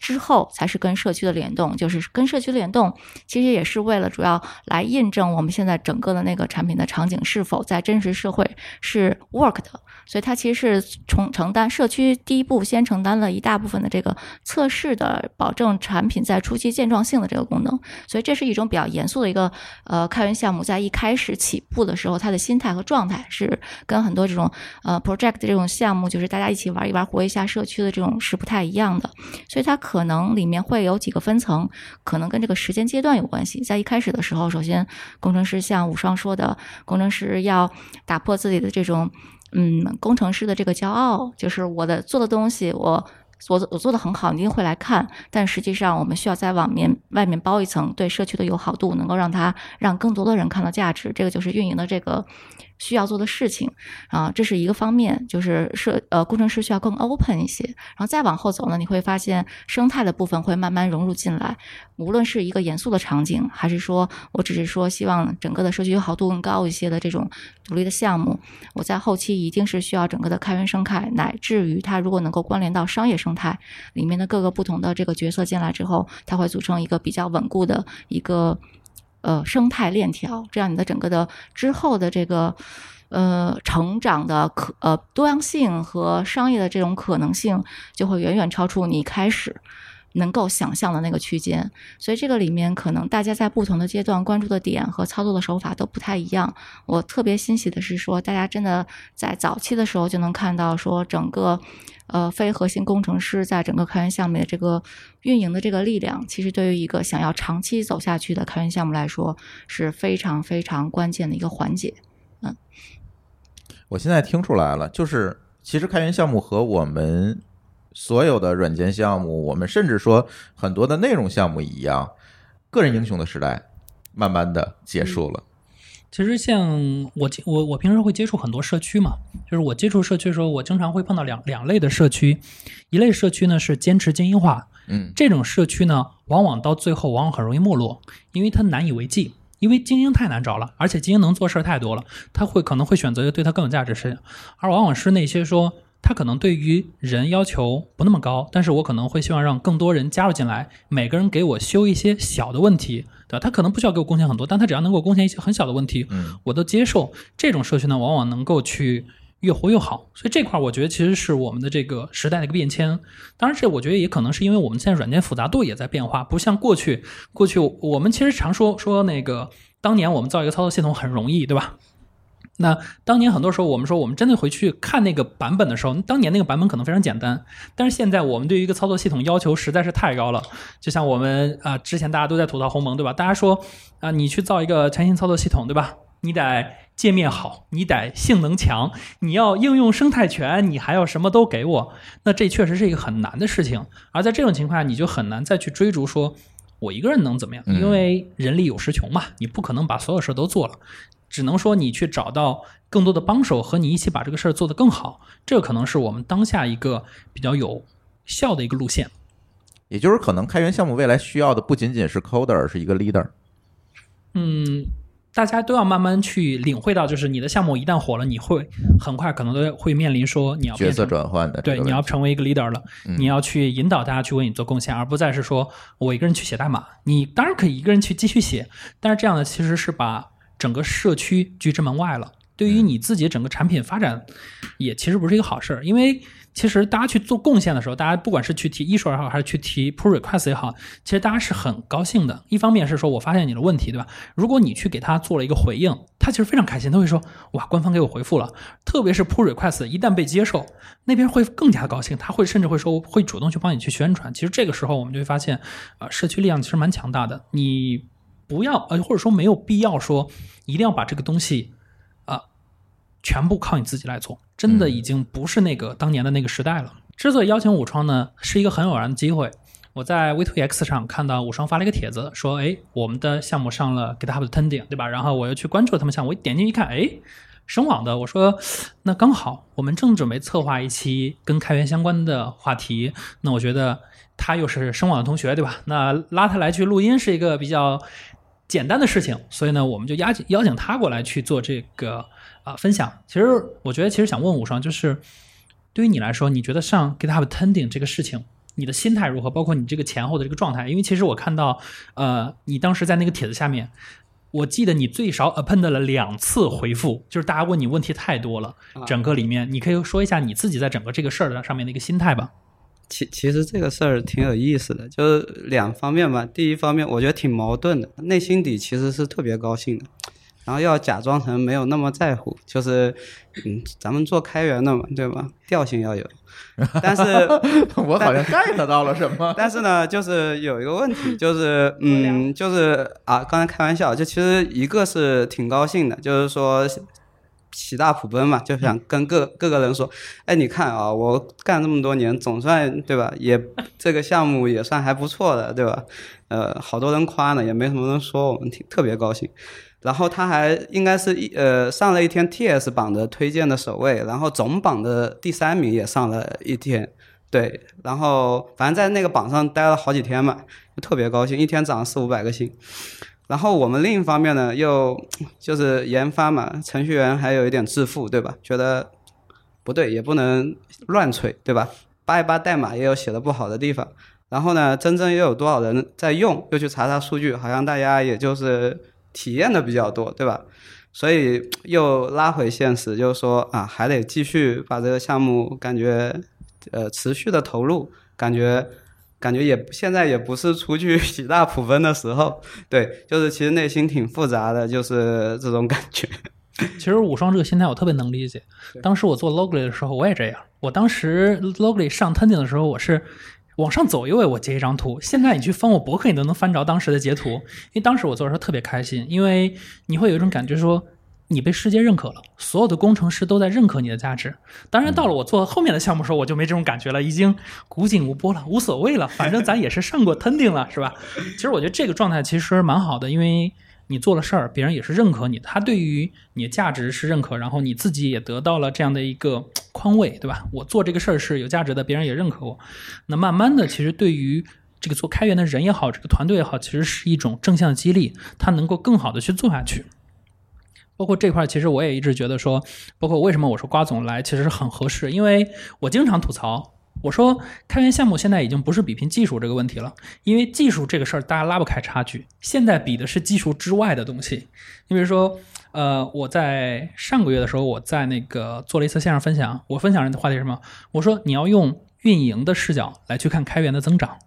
之后才是跟社区的联动，就是跟社区联动，其实也是为了主要来印证我们现在整个的那个产品的场景是否在真实社会是 work 的。所以它其实是从承担社区第一步先承担了一大部分的这个测试的，保证产品在初期健壮性的这个功能。所以这是一种比较严肃的一个呃开源项目，在一开始起步的时候，它的心态和状态是跟很多这种呃 project 这种项目，就是大家一起玩一玩、活一下社区的这种是不太一样的。所以它可能里面会有几个分层，可能跟这个时间阶段有关系。在一开始的时候，首先工程师像武双说的，工程师要打破自己的这种。嗯，工程师的这个骄傲，就是我的做的东西，我我我做的很好，你一定会来看。但实际上，我们需要在网面外面包一层对社区的友好度，能够让它让更多的人看到价值。这个就是运营的这个。需要做的事情啊，这是一个方面，就是设呃工程师需要更 open 一些，然后再往后走呢，你会发现生态的部分会慢慢融入进来。无论是一个严肃的场景，还是说我只是说希望整个的社区友好度更高一些的这种独立的项目，我在后期一定是需要整个的开源生态，乃至于它如果能够关联到商业生态里面的各个不同的这个角色进来之后，它会组成一个比较稳固的一个。呃，生态链条，这样你的整个的之后的这个呃成长的可呃多样性和商业的这种可能性，就会远远超出你开始能够想象的那个区间。所以这个里面可能大家在不同的阶段关注的点和操作的手法都不太一样。我特别欣喜的是说，大家真的在早期的时候就能看到说整个。呃，非核心工程师在整个开源项目的这个运营的这个力量，其实对于一个想要长期走下去的开源项目来说，是非常非常关键的一个环节。嗯，我现在听出来了，就是其实开源项目和我们所有的软件项目，我们甚至说很多的内容项目一样，个人英雄的时代慢慢的结束了。其实像我我我平时会接触很多社区嘛，就是我接触社区的时候，我经常会碰到两两类的社区，一类社区呢是坚持精英化，嗯，这种社区呢往往到最后往往很容易没落，因为它难以为继，因为精英太难找了，而且精英能做事儿太多了，他会可能会选择对他更有价值事情，而往往是那些说。他可能对于人要求不那么高，但是我可能会希望让更多人加入进来，每个人给我修一些小的问题，对吧？他可能不需要给我贡献很多，但他只要能给我贡献一些很小的问题，嗯，我都接受。这种社区呢，往往能够去越活越好。所以这块儿我觉得其实是我们的这个时代的一个变迁。当然，这我觉得也可能是因为我们现在软件复杂度也在变化，不像过去，过去我们其实常说说那个当年我们造一个操作系统很容易，对吧？那当年很多时候，我们说我们真的回去看那个版本的时候，当年那个版本可能非常简单，但是现在我们对于一个操作系统要求实在是太高了。就像我们啊，之前大家都在吐槽鸿蒙，对吧？大家说啊，你去造一个全新操作系统，对吧？你得界面好，你得性能强，你要应用生态全，你还要什么都给我。那这确实是一个很难的事情。而在这种情况下，你就很难再去追逐说，我一个人能怎么样？因为人力有时穷嘛，你不可能把所有事都做了。只能说你去找到更多的帮手，和你一起把这个事儿做得更好，这可能是我们当下一个比较有效的一个路线。也就是可能开源项目未来需要的不仅仅是 coder，而是一个 leader。嗯，大家都要慢慢去领会到，就是你的项目一旦火了，你会很快可能都会面临说你要角色转换的，对，你要成为一个 leader 了，你要去引导大家去为你做贡献，而不再是说我一个人去写代码。你当然可以一个人去继续写，但是这样的其实是把。整个社区拒之门外了，对于你自己整个产品发展，也其实不是一个好事儿。因为其实大家去做贡献的时候，大家不管是去提 issue 也好，还是去提 pull request 也好，其实大家是很高兴的。一方面是说我发现你的问题，对吧？如果你去给他做了一个回应，他其实非常开心，他会说哇，官方给我回复了。特别是 pull request 一旦被接受，那边会更加的高兴，他会甚至会说会主动去帮你去宣传。其实这个时候我们就会发现，啊，社区力量其实蛮强大的。你。不要呃，或者说没有必要说一定要把这个东西啊全部靠你自己来做，真的已经不是那个当年的那个时代了。之所以邀请武双呢，是一个很偶然的机会。我在 V2X 上看到武双发了一个帖子，说：“哎，我们的项目上了 GitHub 的 Trending，对吧？”然后我又去关注他们项目，我一点进去一看，哎，声网的，我说那刚好，我们正准备策划一期跟开源相关的话题，那我觉得他又是声网的同学，对吧？那拉他来去录音是一个比较。简单的事情，所以呢，我们就邀请邀请他过来去做这个啊分享。其实我觉得，其实想问武双，就是对于你来说，你觉得上 GitHub Tending 这个事情，你的心态如何，包括你这个前后的这个状态。因为其实我看到，呃，你当时在那个帖子下面，我记得你最少 append 了两次回复，就是大家问你问题太多了，啊整个里面你可以说一下你自己在整个这个事儿的上面的一个心态吧。其其实这个事儿挺有意思的，就是两方面吧。第一方面，我觉得挺矛盾的，内心底其实是特别高兴的，然后要假装成没有那么在乎，就是嗯，咱们做开源的嘛，对吧？调性要有，但是我好像 get 到了什么。但是呢，就是有一个问题，就是嗯，就是啊，刚才开玩笑，就其实一个是挺高兴的，就是说喜大普奔嘛，就想跟各各个人说，哎，你看啊，我干这么多年，总算对吧？也 这个项目也算还不错的，对吧？呃，好多人夸呢，也没什么人说，我们挺特别高兴。然后他还应该是一呃上了一天 TS 榜的推荐的首位，然后总榜的第三名也上了一天，对，然后反正在那个榜上待了好几天嘛，就特别高兴，一天涨四五百个星。然后我们另一方面呢，又 就是研发嘛，程序员还有一点自负，对吧？觉得不对，也不能乱吹，对吧？扒一扒代码也有写的不好的地方。然后呢，真正又有多少人在用？又去查查数据，好像大家也就是体验的比较多，对吧？所以又拉回现实，就是说啊，还得继续把这个项目感觉呃持续的投入，感觉感觉也现在也不是出去喜大普奔的时候，对，就是其实内心挺复杂的，就是这种感觉。其实无双这个心态我特别能理解。当时我做 Logly 的时候，我也这样。我当时 Logly 上 Tending 的时候，我是往上走一位，我截一张图。现在你去翻我博客，你都能翻着当时的截图。因为当时我做的时候特别开心，因为你会有一种感觉说。你被世界认可了，所有的工程师都在认可你的价值。当然，到了我做后面的项目的时候，我就没这种感觉了，已经古井无波了，无所谓了。反正咱也是上过 Tending 了，是吧？其实我觉得这个状态其实蛮好的，因为你做了事儿，别人也是认可你，他对于你的价值是认可，然后你自己也得到了这样的一个宽慰，对吧？我做这个事儿是有价值的，别人也认可我。那慢慢的，其实对于这个做开源的人也好，这个团队也好，其实是一种正向激励，他能够更好的去做下去。包括这块，其实我也一直觉得说，包括为什么我说瓜总来其实是很合适，因为我经常吐槽，我说开源项目现在已经不是比拼技术这个问题了，因为技术这个事儿大家拉不开差距，现在比的是技术之外的东西。你比如说，呃，我在上个月的时候，我在那个做了一次线上分享，我分享人的话题是什么？我说你要用运营的视角来去看开源的增长。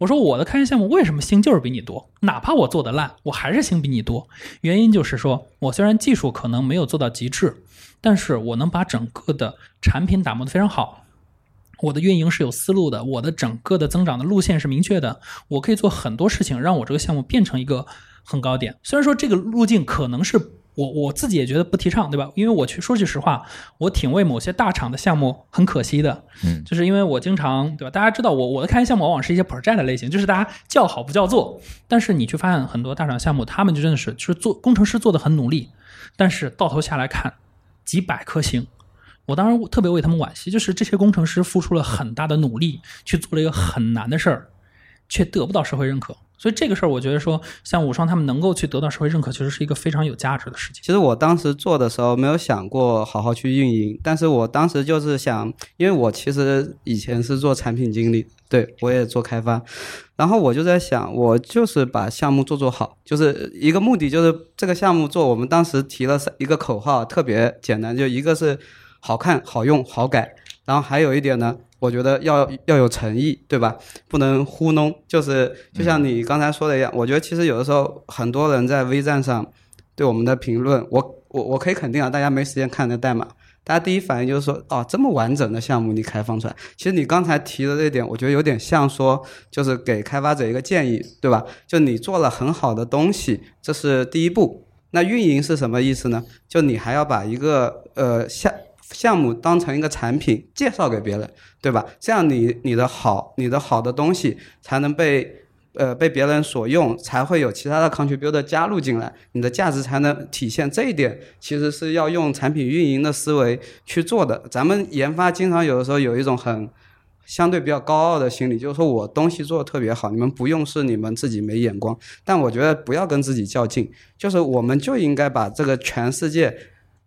我说我的开源项目为什么星就是比你多？哪怕我做的烂，我还是星比你多。原因就是说我虽然技术可能没有做到极致，但是我能把整个的产品打磨得非常好。我的运营是有思路的，我的整个的增长的路线是明确的，我可以做很多事情，让我这个项目变成一个很高点。虽然说这个路径可能是我我自己也觉得不提倡，对吧？因为我去说句实话，我挺为某些大厂的项目很可惜的，嗯，就是因为我经常对吧？大家知道我我的开源项目往往是一些 project 的类型，就是大家叫好不叫座。但是你去发现很多大厂项目，他们就真的是就是做工程师做的很努力，但是到头下来看几百颗星。我当时特别为他们惋惜，就是这些工程师付出了很大的努力，去做了一个很难的事儿，却得不到社会认可。所以这个事儿，我觉得说，像武双他们能够去得到社会认可，其实是一个非常有价值的事情。其实我当时做的时候没有想过好好去运营，但是我当时就是想，因为我其实以前是做产品经理，对我也做开发，然后我就在想，我就是把项目做做好，就是一个目的，就是这个项目做。我们当时提了一个口号，特别简单，就一个是好看、好用、好改，然后还有一点呢。我觉得要要有诚意，对吧？不能糊弄。就是就像你刚才说的一样，我觉得其实有的时候很多人在微站上对我们的评论，我我我可以肯定啊，大家没时间看那代码，大家第一反应就是说，哦，这么完整的项目你开放出来。其实你刚才提的这点，我觉得有点像说，就是给开发者一个建议，对吧？就你做了很好的东西，这是第一步。那运营是什么意思呢？就你还要把一个呃项项目当成一个产品介绍给别人，对吧？这样你你的好你的好的东西才能被呃被别人所用，才会有其他的 contributor 加入进来，你的价值才能体现。这一点其实是要用产品运营的思维去做的。咱们研发经常有的时候有一种很相对比较高傲的心理，就是说我东西做的特别好，你们不用是你们自己没眼光。但我觉得不要跟自己较劲，就是我们就应该把这个全世界。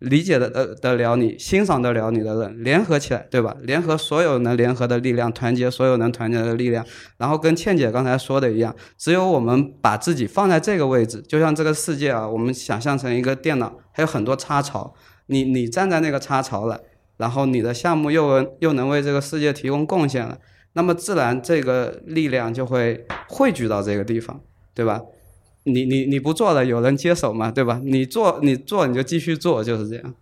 理解的得得了你、欣赏得了你的人联合起来，对吧？联合所有能联合的力量，团结所有能团结的力量。然后跟倩姐刚才说的一样，只有我们把自己放在这个位置，就像这个世界啊，我们想象成一个电脑，还有很多插槽，你你站在那个插槽了，然后你的项目又又能为这个世界提供贡献了，那么自然这个力量就会汇聚到这个地方，对吧？你你你不做了，有人接手嘛，对吧？你做你做你就继续做，就是这样。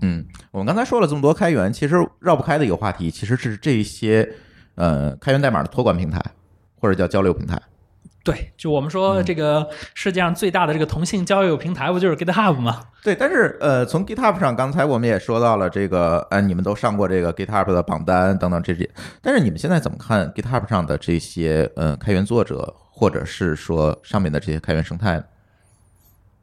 嗯，我们刚才说了这么多开源，其实绕不开的一个话题，其实是这些呃开源代码的托管平台，或者叫交流平台。对，就我们说这个世界上最大的这个同性交友平台，不就是 GitHub 吗？对，但是呃，从 GitHub 上，刚才我们也说到了这个，呃，你们都上过这个 GitHub 的榜单等等这些，但是你们现在怎么看 GitHub 上的这些呃开源作者，或者是说上面的这些开源生态呢？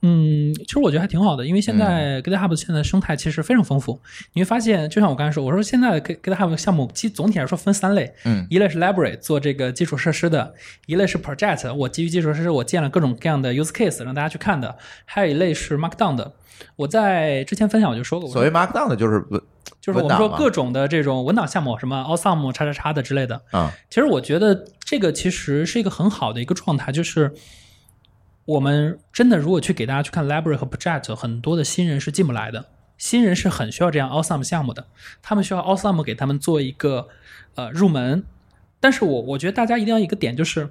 嗯，其实我觉得还挺好的，因为现在 GitHub 现在的生态其实非常丰富。你会发现，就像我刚才说，我说现在 GitHub 项目，其实总体来说分三类，嗯，一类是 Library 做这个基础设施的，一类是 Project，我基于基础设施我建了各种各样的 use case 让大家去看的，还有一类是 Markdown 的。我在之前分享我就说过，所谓 Markdown 的就是文就是我们说各种的这种文档项目，什么 Awesome 叉叉叉的之类的，啊，其实我觉得这个其实是一个很好的一个状态，就是我们真的如果去给大家去看 library 和 project，很多的新人是进不来的。新人是很需要这样 awesome 项目的，他们需要 awesome 给他们做一个呃入门。但是我我觉得大家一定要一个点就是，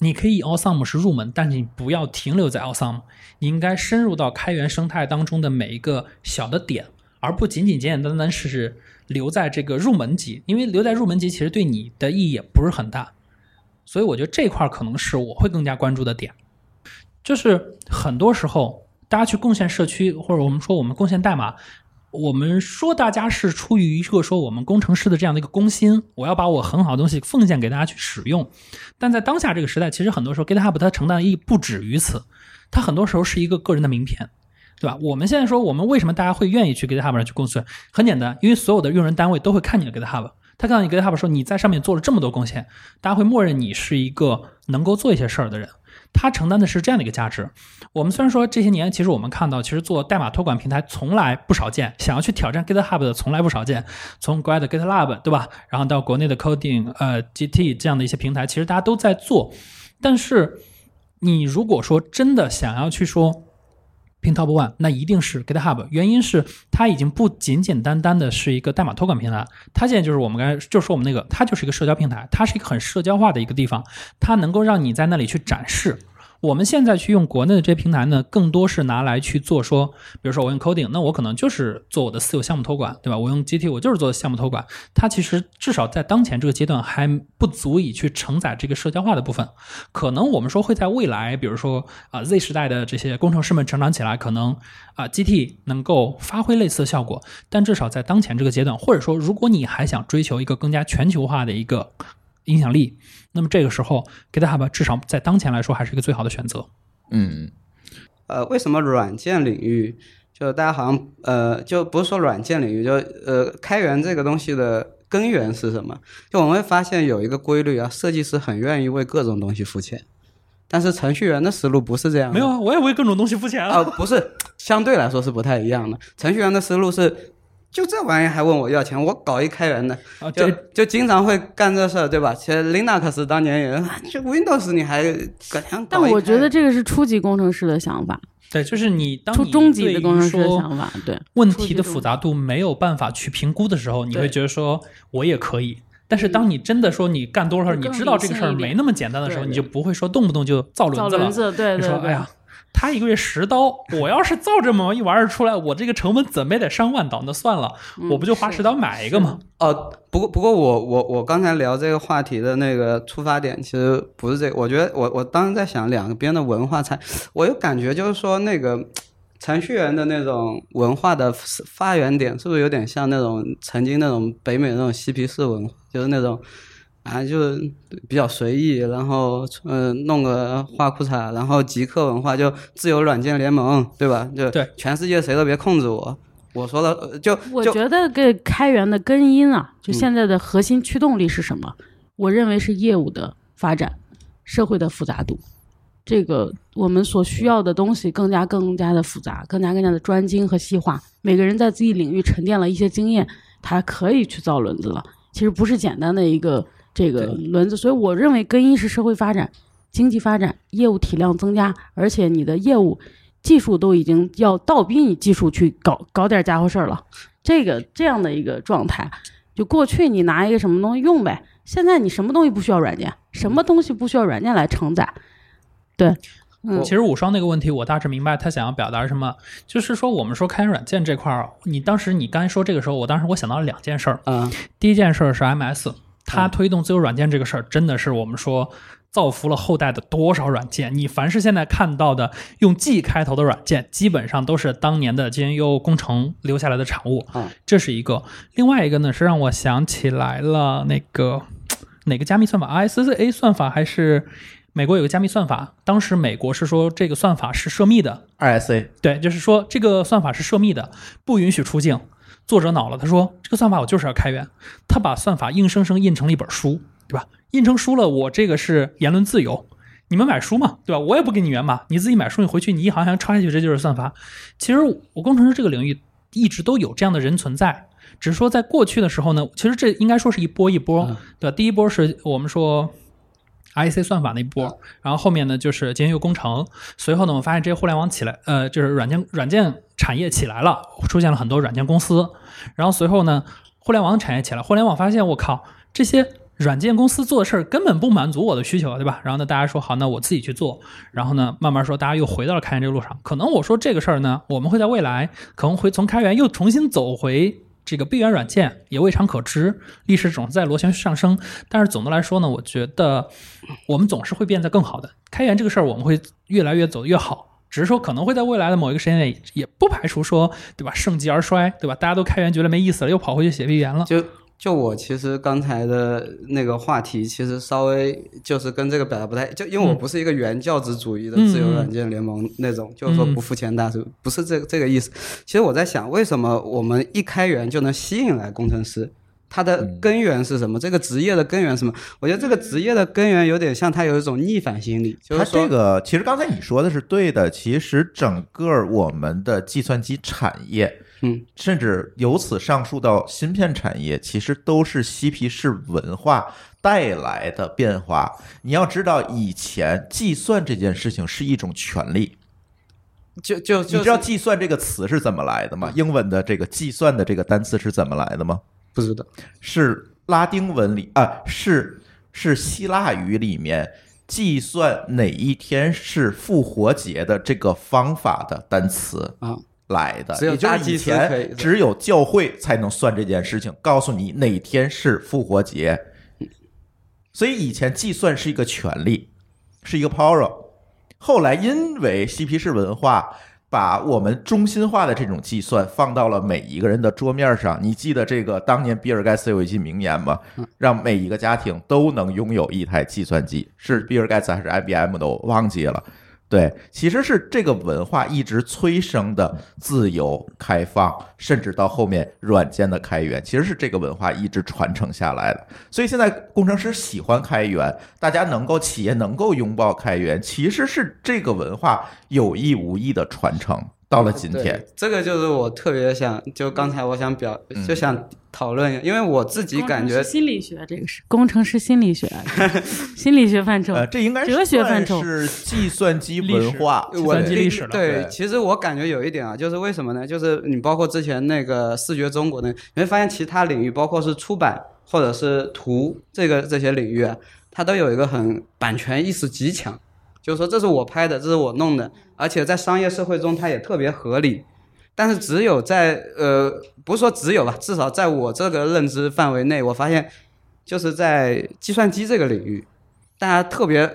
你可以 awesome 是入门，但是你不要停留在 awesome，你应该深入到开源生态当中的每一个小的点，而不仅仅简简单单是留在这个入门级，因为留在入门级其实对你的意义也不是很大。所以我觉得这块可能是我会更加关注的点，就是很多时候大家去贡献社区，或者我们说我们贡献代码，我们说大家是出于一个说我们工程师的这样的一个公心，我要把我很好的东西奉献给大家去使用。但在当下这个时代，其实很多时候 GitHub 它承担的意义不止于此，它很多时候是一个个人的名片。对吧？我们现在说，我们为什么大家会愿意去 GitHub 上去贡献？很简单，因为所有的用人单位都会看你的 GitHub，他看到你 GitHub 说你在上面做了这么多贡献，大家会默认你是一个能够做一些事儿的人，它承担的是这样的一个价值。我们虽然说这些年，其实我们看到，其实做代码托管平台从来不少见，想要去挑战 GitHub 的从来不少见。从国外的 GitLab 对吧，然后到国内的 Coding 呃 GT 这样的一些平台，其实大家都在做。但是你如果说真的想要去说，拼 Top One，那一定是 GitHub。原因是它已经不简简单单的是一个代码托管平台，它现在就是我们刚才就说我们那个，它就是一个社交平台，它是一个很社交化的一个地方，它能够让你在那里去展示。我们现在去用国内的这些平台呢，更多是拿来去做说，比如说我用 coding，那我可能就是做我的私有项目托管，对吧？我用 GT，我就是做项目托管。它其实至少在当前这个阶段还不足以去承载这个社交化的部分。可能我们说会在未来，比如说啊、Z 时代的这些工程师们成长起来，可能啊、GT 能够发挥类似的效果。但至少在当前这个阶段，或者说如果你还想追求一个更加全球化的一个影响力，那么这个时候 GitHub 至少在当前来说还是一个最好的选择。嗯，呃，为什么软件领域就大家好像呃，就不是说软件领域，就呃，开源这个东西的根源是什么？就我们会发现有一个规律啊，设计师很愿意为各种东西付钱，但是程序员的思路不是这样的。没有啊，我也为各种东西付钱啊、了。不是，相对来说是不太一样的。程序员的思路是，就这玩意儿还问我要钱，我搞一开源的，啊，就就经常会干这事儿，对吧？其实 Linux 当年也，就 Windows 你还搞想搞但我觉得这个是初级工程师的想法，对，就是你当初你中级的工程师的想法，对。问题的复杂度没有办法去评估的时候，你会觉得说我也可以。但是当你真的说你干多少，你知道这个事儿没那么简单的时候，你就不会说动不动就造轮子了。造轮子，对你对对。说哎呀，他一个月十刀，我要是造这么一玩意儿出来，我这个成本怎么也得上万刀，那算了，嗯我不就花十刀买一个吗？哦，不过不过我我我刚才聊这个话题的那个出发点其实不是这个，我觉得我我当时在想两边的文化差，我有感觉就是说那个程序员的那种文化的发源点是不是有点像那种曾经那种北美那种嬉皮士文化，就是那种。啊，就是比较随意，然后嗯、呃弄个花裤衩，然后极客文化就自由软件联盟，对吧？就对全世界谁都别控制我。我说了，呃就就我觉得这开源的根因啊，就现在的核心驱动力是什么？我认为是业务的发展，社会的复杂度，这个我们所需要的东西更加更加的复杂，更加更加的专精和细化。每个人在自己领域沉淀了一些经验，他可以去造轮子了。其实不是简单的一个这个轮子，所以我认为根因是社会发展、经济发展、业务体量增加，而且你的业务技术都已经要倒逼你技术去搞搞点家伙事儿了。这个这样的一个状态，就过去你拿一个什么东西用呗，现在你什么东西不需要软件，什么东西不需要软件来承载，对，嗯。其实五双那个问题，我大致明白他想要表达什么，就是说我们说开源软件这块儿，你当时你刚才说这个时候，我当时我想到了两件事儿，嗯，第一件事儿是 MS，它推动自由软件这个事儿，真的是我们说造福了后代的多少软件。你凡是现在看到的用 G 开头的软件，基本上都是当年的 GNU 工程留下来的产物。嗯这是一个。另外一个呢，是让我想起来了那个哪个加密算法，ISA 算法还是？美国有个加密算法，当时美国是说这个算法是涉密的，RSA 对，就是说这个算法是涉密的，不允许出境。作者恼了，他说这个算法我就是要开源，他把算法硬生生印成了一本书，对吧？印成书了，我这个是言论自由，你们买书嘛，对吧？我也不给你源码，你自己买书，你回去你一行一行抄下去，这就是算法。其实我工程师这个领域一直都有这样的人存在，只是说在过去的时候呢，其实这应该说是一波一波，嗯对吧？第一波是我们说 IC 算法那一波，然后后面呢就是监狱工程，随后呢我们发现这些互联网起来，呃，就是软件软件产业起来了，出现了很多软件公司，然后随后呢互联网产业起来，互联网发现我靠这些。软件公司做的事儿根本不满足我的需求，对吧？然后呢，大家说好，那我自己去做。然后呢，慢慢说，大家又回到了开源这个路上。可能我说这个事儿呢，我们会在未来可能会从开源又重新走回这个闭源软件，也未尝可知。历史总是在螺旋上升，但是总的来说呢，我觉得我们总是会变得更好的。开源这个事儿，我们会越来越走越好。只是说可能会在未来的某一个时间内，也不排除说，对吧？盛极而衰，对吧？大家都开源觉得没意思了，又跑回去写闭源了。就我其实刚才的那个话题，其实稍微就是跟这个表达不太，就因为我不是一个原教旨主义的自由软件联盟那种，就是说不付钱大师，不是这个这个意思。其实我在想，为什么我们一开源就能吸引来工程师？它的根源是什么？这个职业的根源是什么？我觉得这个职业的根源有点像它有一种逆反心理，就它是说这个其实刚才你说的是对的，其实整个我们的计算机产业，嗯，甚至由此上溯到芯片产业，其实都是嬉皮士文化带来的变化。你要知道，以前计算这件事情是一种权利。就就就你知道“计算”这个词是怎么来的吗？英文的这个“计算”的这个单词是怎么来的吗？不知道是拉丁文里啊，是是希腊语里面计算哪一天是复活节的这个方法的单词啊来的。只有也就是大祭司以前可以只有教会才能算这件事情，告诉你哪天是复活节。所以以前计算是一个权利，是一个 power。后来因为嬉皮士文化。把我们中心化的这种计算放到了每一个人的桌面上。你记得这个当年比尔盖茨有一句名言吗？让每一个家庭都能拥有一台计算机，是比尔盖茨还是 IBM 的？我忘记了。对，其实是这个文化一直催生的自由、开放，甚至到后面软件的开源，其实是这个文化一直传承下来的。所以现在工程师喜欢开源，大家能够企业能够拥抱开源，其实是这个文化有意无意的传承到了今天。这个就是我特别想，就刚才我想表，就想讨论，因为我自己感觉心理学这个是工程师心理学，心理学范畴。呃，这应该是哲学范畴是计算机文化，计算机历史了对，对其实我感觉有一点啊，就是为什么呢？就是你包括之前那个视觉中国呢，你会发现其他领域，包括是出版或者是图这个这些领域啊，它都有一个很版权意识极强，就是说这是我拍的，这是我弄的，而且在商业社会中它也特别合理。但是只有在呃，不是说只有吧，至少在我这个认知范围内，我发现就是在计算机这个领域，大家特别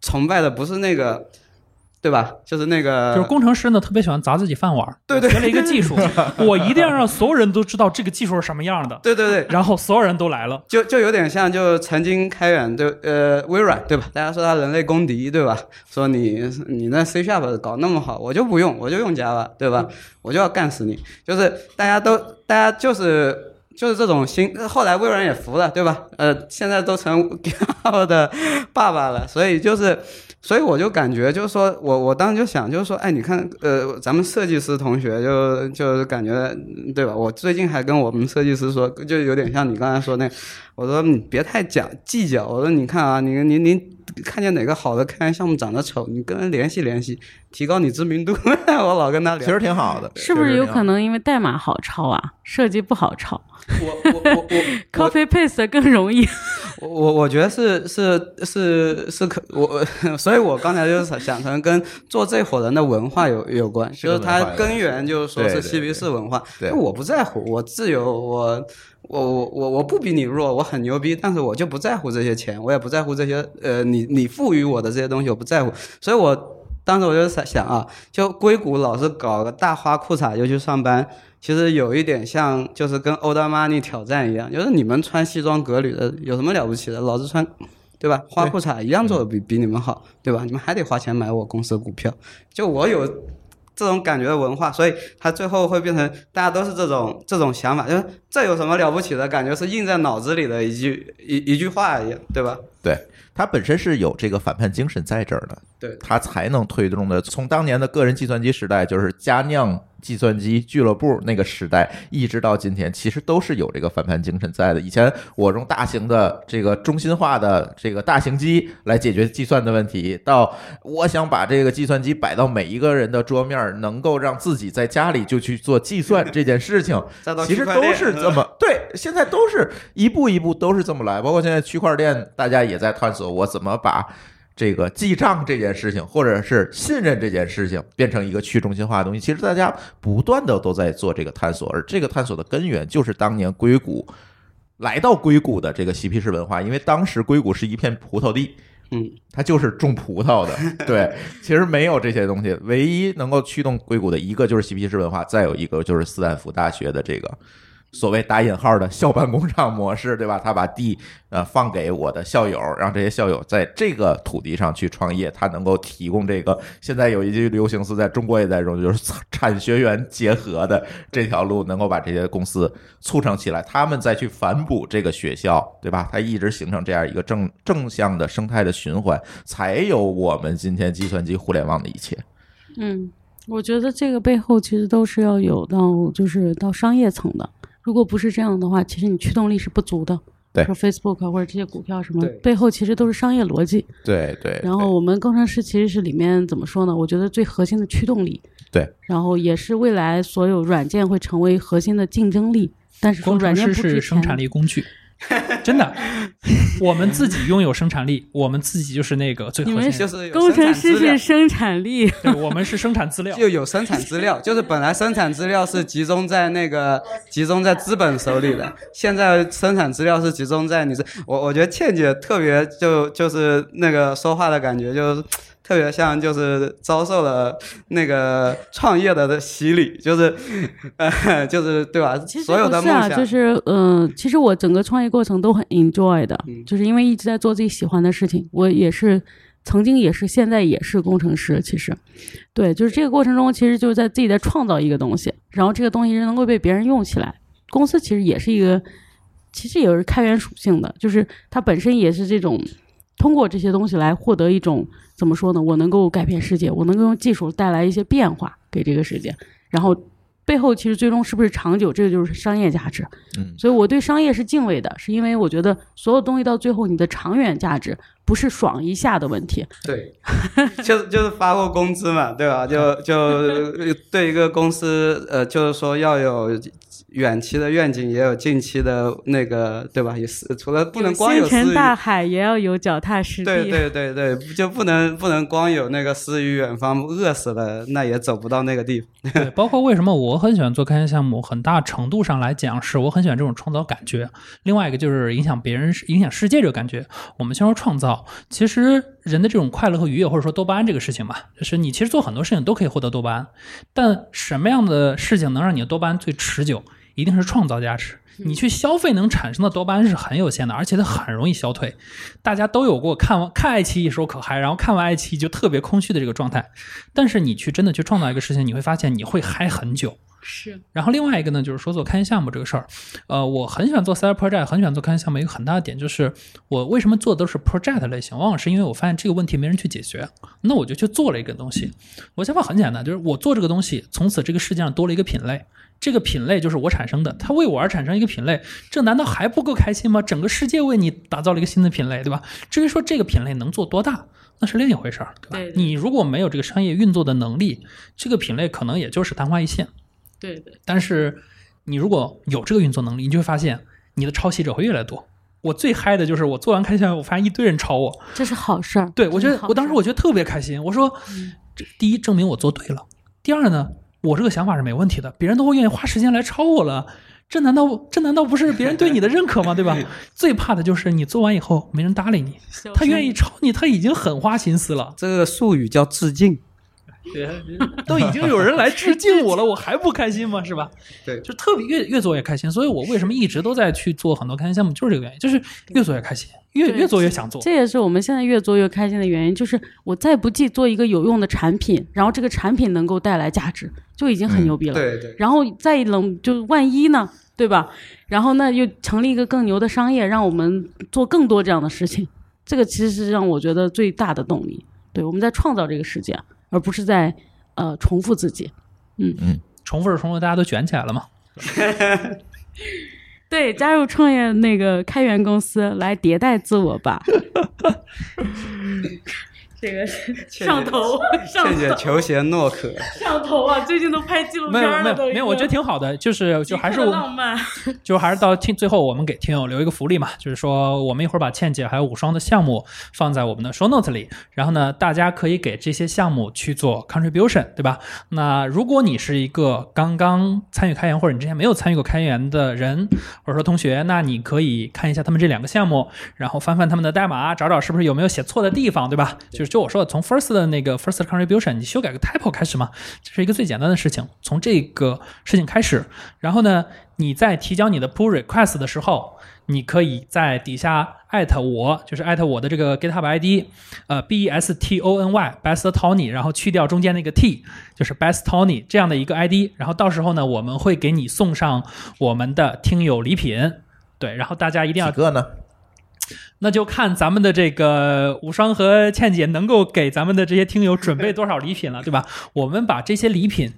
崇拜的不是那个，对吧？就是那个，就是工程师呢，特别喜欢砸自己饭碗。对对学了一个技术，我一定要让所有人都知道这个技术是什么样的，对对对，然后所有人都来了。就就有点像就曾经开源对呃微软对吧？大家说他人类公敌对吧？说你你那 C sharp 搞那么好，我就不用，我就用 Java 对吧？我就要干死你。就是大家都大家就是。就是这种心，后来微软也服了，对吧？呃，现在都成 GitHub 的爸爸了，所以就是所以我就感觉就是说我我当时就想就是说，哎，你看，呃，咱们设计师同学就就感觉嗯对吧？我最近还跟我们设计师说，就有点像你刚才说那，我说你别太讲计较，我说你看啊，你你你看见哪个好的开源项目长得丑，你跟人联系联系，提高你知名度。我老跟他聊，其实挺好的，是不是有可能？因为代码好抄啊，设计不好抄我我我我我，copy paste 更容易。我我我觉得是是是是可我，所以我刚才就是想成跟做这伙人的文化有有关，就是跟文化有关它根源就是说是对对 C B 式文化，对我不在乎，我自由，我我我我我不比你弱，我很牛逼，但是我就不在乎这些钱，我也不在乎这些呃你你赋予我的这些东西，我不在乎，所以我当时我就想想啊，就硅谷老是搞个大花裤衩就去上班。其实有一点像，就是跟 Old Money 挑战一样，就是你们穿西装革履的有什么了不起的？老子穿，对吧？花裤衩一样做的比比你们好，对吧？你们还得花钱买我公司的股票。就我有这种感觉的文化，所以他最后会变成大家都是这种这种想法，就是这有什么了不起的？感觉是印在脑子里的一句一一句话一样，对吧？对，他本身是有这个反叛精神在这儿的，对他才能推动的。从当年的个人计算机时代，就是加酿计算机俱乐部那个时代，一直到今天，其实都是有这个反叛精神在的。以前我用大型的这个中心化的这个大型机来解决计算的问题，到我想把这个计算机摆到每一个人的桌面，能够让自己在家里就去做计算这件事情，其实都是这么对，现在都是一步一步都是这么来，包括现在区块链，大家也在探索我怎么把这个记账这件事情，或者是信任这件事情，变成一个去中心化的东西。其实大家不断的都在做这个探索，而这个探索的根源就是当年硅谷来到硅谷的这个嬉皮士文化，因为当时硅谷是一片葡萄地。嗯，它就是种葡萄的，对，其实没有这些东西，唯一能够驱动硅谷的一个就是嬉皮士文化，再有一个就是斯坦福大学的这个所谓打引号的校办工厂模式，对吧？他把地呃放给我的校友，让这些校友在这个土地上去创业，他能够提供这个现在有一句流行词，在中国也在用，就是产学园结合的这条路，能够把这些公司促成起来，他们再去反哺这个学校，对吧？它一直形成这样一个正正向的生态的循环，才有我们今天计算机互联网的一切。嗯，我觉得这个背后其实都是要有到就是到商业层的。如果不是这样的话，其实你驱动力是不足的。对说 Facebook 或者这些股票什么，背后其实都是商业逻辑。对对，然后我们工程师其实是里面怎么说呢？我觉得最核心的驱动力。对。然后也是未来所有软件会成为核心的竞争力。但是说工软程师件不是生产力工具，真的，我们自己拥有生产力，我们自己就是那个最核心的。就是有工程师是生产力。对，我们是生产资料。就有生产资料，就是本来生产资料是集中在那个集中在资本手里的，现在生产资料是集中在你这。我我觉得倩姐特别就就是那个说话的感觉，就是特别像就是遭受了那个创业的的洗礼，就是 呃就是对吧？其实所有的不是啊，梦想就是嗯、呃其实我整个创业过程都很 enjoy 的，嗯就是因为一直在做自己喜欢的事情。我也是曾经也是，现在也是工程师。其实，对，就是这个过程中，其实就是在自己在创造一个东西，然后这个东西是能够被别人用起来。公司其实也是一个，其实也是开源属性的，就是它本身也是这种通过这些东西来获得一种怎么说呢？我能够改变世界，我能够用技术带来一些变化给这个世界，然后。背后其实最终是不是长久，这个就是商业价值。嗯所以我对商业是敬畏的，是因为我觉得所有东西到最后，你的长远价值不是爽一下的问题。对，就是就是发过工资嘛，对吧？就就对一个公司，呃，就是说要有远期的愿景，也有近期的那个，对吧？也是除了不能光有星私欲，辰大海，也要有脚踏实地。对对对对，就不能不能光有那个诗与远方，饿死了那也走不到那个地方。对，包括为什么我很喜欢做开源项目，很大程度上来讲是我很喜欢这种创造感觉。另外一个就是影响别人、影响世界这个感觉。我们先说创造，其实人的这种快乐和愉悦，或者说多巴胺这个事情嘛，就是你其实做很多事情都可以获得多巴胺，但什么样的事情能让你的多巴胺最持久？一定是创造价值。你去消费能产生的多巴胺是很有限的，而且它很容易消退。大家都有过看完看爱奇艺时候可嗨，然后看完爱奇艺就特别空虚的这个状态。但是你去真的去创造一个事情，你会发现你会嗨很久。是然后另外一个呢，就是说做开源项目这个事儿，呃，我很喜欢做 side project，很喜欢做开源项目，一个很大的点就是我为什么做的都是 project 类型，往往是因为我发现这个问题没人去解决，那我就去做了一个东西。我想法很简单，就是我做这个东西，从此这个世界上多了一个品类。这个品类就是我产生的，它为我而产生一个品类，这难道还不够开心吗？整个世界为你打造了一个新的品类，对吧？至于说这个品类能做多大，那是另一回事儿，对吧？对对你如果没有这个商业运作的能力，这个品类可能也就是昙花一现。对对，但是你如果有这个运作能力，你就会发现你的抄袭者会越来越多。我最嗨的就是我做完开箱，我发现一堆人抄我。这是好事儿。对我觉得我当时我觉得特别开心。我说，这第一证明我做对了，第二呢，我这个想法是没问题的，别人都会愿意花时间来抄我了。这难道这难道不是别人对你的认可吗？对吧？最怕的就是你做完以后没人搭理你，他愿意抄你，他已经很花心思了。这个术语叫致敬。都已经有人来致敬我了，我还不开心吗？是吧？对就特别越越做越开心，所以我为什么一直都在去做很多开心项目，就是这个原因，就是越做越开心，越越做越想做。这也是我们现在越做越开心的原因，就是我再不济做一个有用的产品，然后这个产品能够带来价值，就已经很嗯牛逼了。对对，然后再冷，就万一呢，对吧？然后那又成立一个更牛的商业，让我们做更多这样的事情。这个其实是让我觉得最大的动力。对，我们在创造这个世界，而不是在呃重复自己。嗯嗯重复着重复，大家都卷起来了嘛。对，加入创业那个开源公司来迭代自我吧。这个上头，上倩姐头，求贤若渴，上头啊！最近都拍纪录片了，有没有没有，我觉得挺好的，就是就还是浪漫。就还是到听最后，我们给听友留一个福利嘛，就是说我们一会儿把倩姐还有五双的项目放在我们的 show note 里，然后呢，大家可以给这些项目去做 contribution，对吧？那如果你是一个刚刚参与开源，或者你之前没有参与过开源的人，或者说同学，那你可以看一下他们这两个项目，然后翻翻他们的代码，找找是不是有没有写错的地方，对吧？就是就我说的，从 first 的那个 first contribution，你修改个 typo 开始嘛，这是一个最简单的事情，从这个事情开始，然后呢，你在提交你的 pull request 的时候，你可以在底下艾特我，就是艾特我的这个 GitHub ID，呃，B E S T O N Y Best Tony，然后去掉中间那个 T，就是 Best Tony 这样的一个 ID，然后到时候呢，我们会给你送上我们的听友礼品。对，然后大家一定要几个呢？那就看咱们的这个无双和倩姐能够给咱们的这些听友准备多少礼品了，对吧？我们把这些礼品。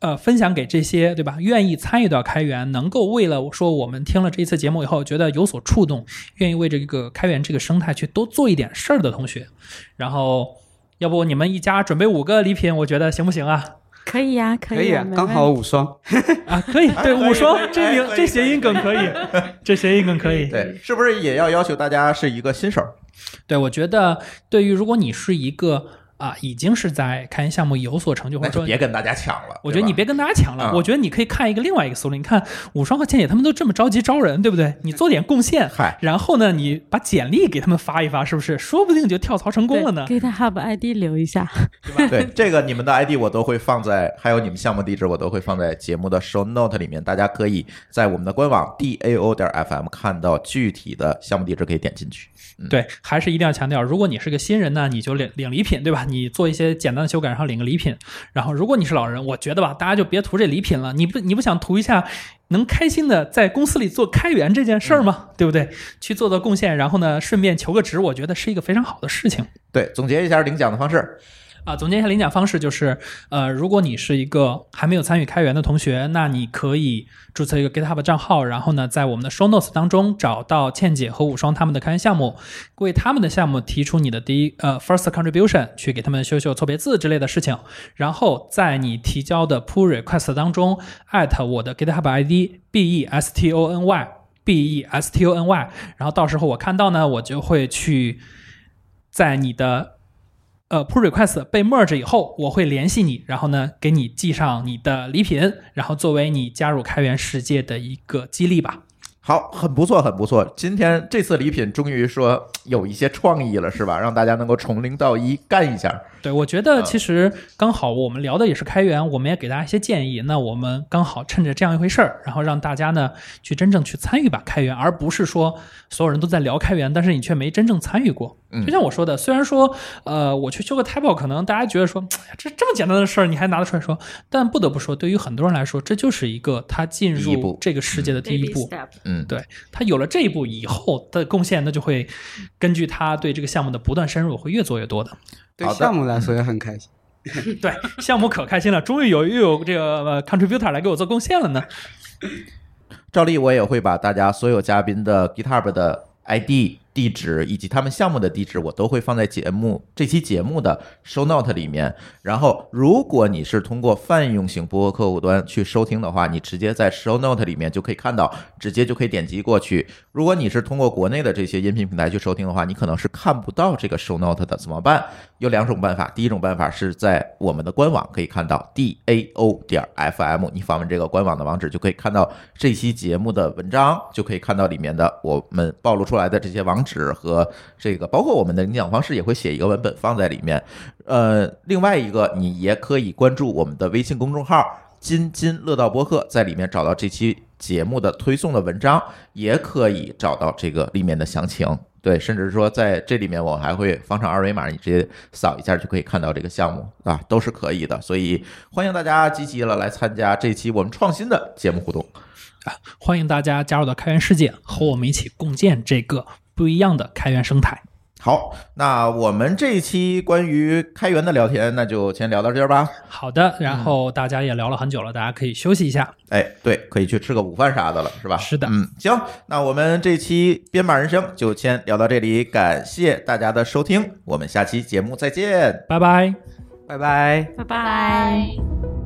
呃，分享给这些对吧？愿意参与到开源，能够为了说我们听了这一次节目以后，觉得有所触动，愿意为这个开源这个生态去多做一点事儿的同学，然后要不你们一家准备五个礼品，我觉得行不行啊？可以呀、可以呀、可以啊，刚好五双。啊，可以，对，五双这名这谐音梗可以，这谐音梗可以。对，是不是也要要求大家是一个新手？对，我觉得对于如果你是一个啊，已经是在开源项目有所成就，或那者说就别跟大家抢了。我觉得你别跟大家抢了，嗯我觉得你可以看一个另外一个思路。你看武双和倩姐他们都这么着急招人，对不对？你做点贡献，嗨，然后呢，你把简历给他们发一发，是不是？说不定就跳槽成功了呢。对 GitHub ID 留一下。对这个你们的 ID 我都会放在，还有你们项目地址我都会放在节目的 show note 里面，大家可以在我们的官网 dao 点 fm 看到具体的项目地址，可以点进去。对，还是一定要强调，如果你是个新人呢，你就领领礼品，对吧？你做一些简单的修改，然后领个礼品。然后，如果你是老人，我觉得吧，大家就别图这礼品了。你不你不想图一下能开心的在公司里做开源这件事儿吗？对不对？去做做贡献，然后呢，顺便求个职，我觉得是一个非常好的事情。对，总结一下领奖的方式。啊，总结一下领奖方式就是，呃，如果你是一个还没有参与开源的同学，那你可以注册一个 GitHub 账号，然后呢，在我们的 Show Notes 当中找到倩姐和武双他们的开源项目，为他们的项目提出你的第一呃 first contribution，去给他们修修错别字之类的事情，然后在你提交的 pull request 当中艾特我的 GitHub ID b e s t o n y b e s t o n y，然后到时候我看到呢，我就会去在你的呃 pull request 被 merge 以后，我会联系你，然后呢给你寄上你的礼品，然后作为你加入开源世界的一个激励吧。好，很不错，很不错。今天这次礼品终于说有一些创意了，是吧？让大家能够从零到一干一下。对，我觉得其实刚好我们聊的也是开源，我们也给大家一些建议。那我们刚好趁着这样一回事儿，然后让大家呢去真正去参与吧开源，而不是说所有人都在聊开源，但是你却没真正参与过。嗯就像我说的，虽然说呃我去修个 table，可能大家觉得说哎呀这这么简单的事儿你还拿得出来说，但不得不说，对于很多人来说，这就是一个他进入这个世界的第一步。嗯，对他有了这一步以后的贡献，那就会根据他对这个项目的不断深入，会越做越多的。对项目来说也很开心。对，项目可开心了，终于有又有这个呃 contributor 来给我做贡献了呢。照例我也会把大家所有嘉宾的 GitHub 的 ID、地址以及他们项目的地址，我都会放在节目这期节目的 show note 里面。然后，如果你是通过泛用型播客客户端去收听的话，你直接在 show note 里面就可以看到，直接就可以点击过去。如果你是通过国内的这些音频平台去收听的话，你可能是看不到这个 show note 的，怎么办？有两种办法，第一种办法是在我们的官网可以看到 d a o 点 f m，你访问这个官网的网址就可以看到这期节目的文章，就可以看到里面的我们暴露出来的这些网址和这个，包括我们的领奖方式也会写一个文本放在里面。呃，另外一个你也可以关注我们的微信公众号“津津乐道播客”，在里面找到这期节目的推送的文章，也可以找到这个里面的详情。对，甚至说在这里面我还会放上二维码，你直接扫一下就可以看到这个项目啊，都是可以的。所以欢迎大家积极了来参加这期我们创新的节目互动啊。欢迎大家加入到开源世界，和我们一起共建这个不一样的开源生态。好，那我们这一期关于开源的聊天，那就先聊到这儿吧。好的，然后大家也聊了很久了，大家可以休息一下。哎，对，可以去吃个午饭啥的了，是吧？是的嗯，行，那我们这期编码人生就先聊到这里，感谢大家的收听，我们下期节目再见。拜拜。拜拜。拜拜。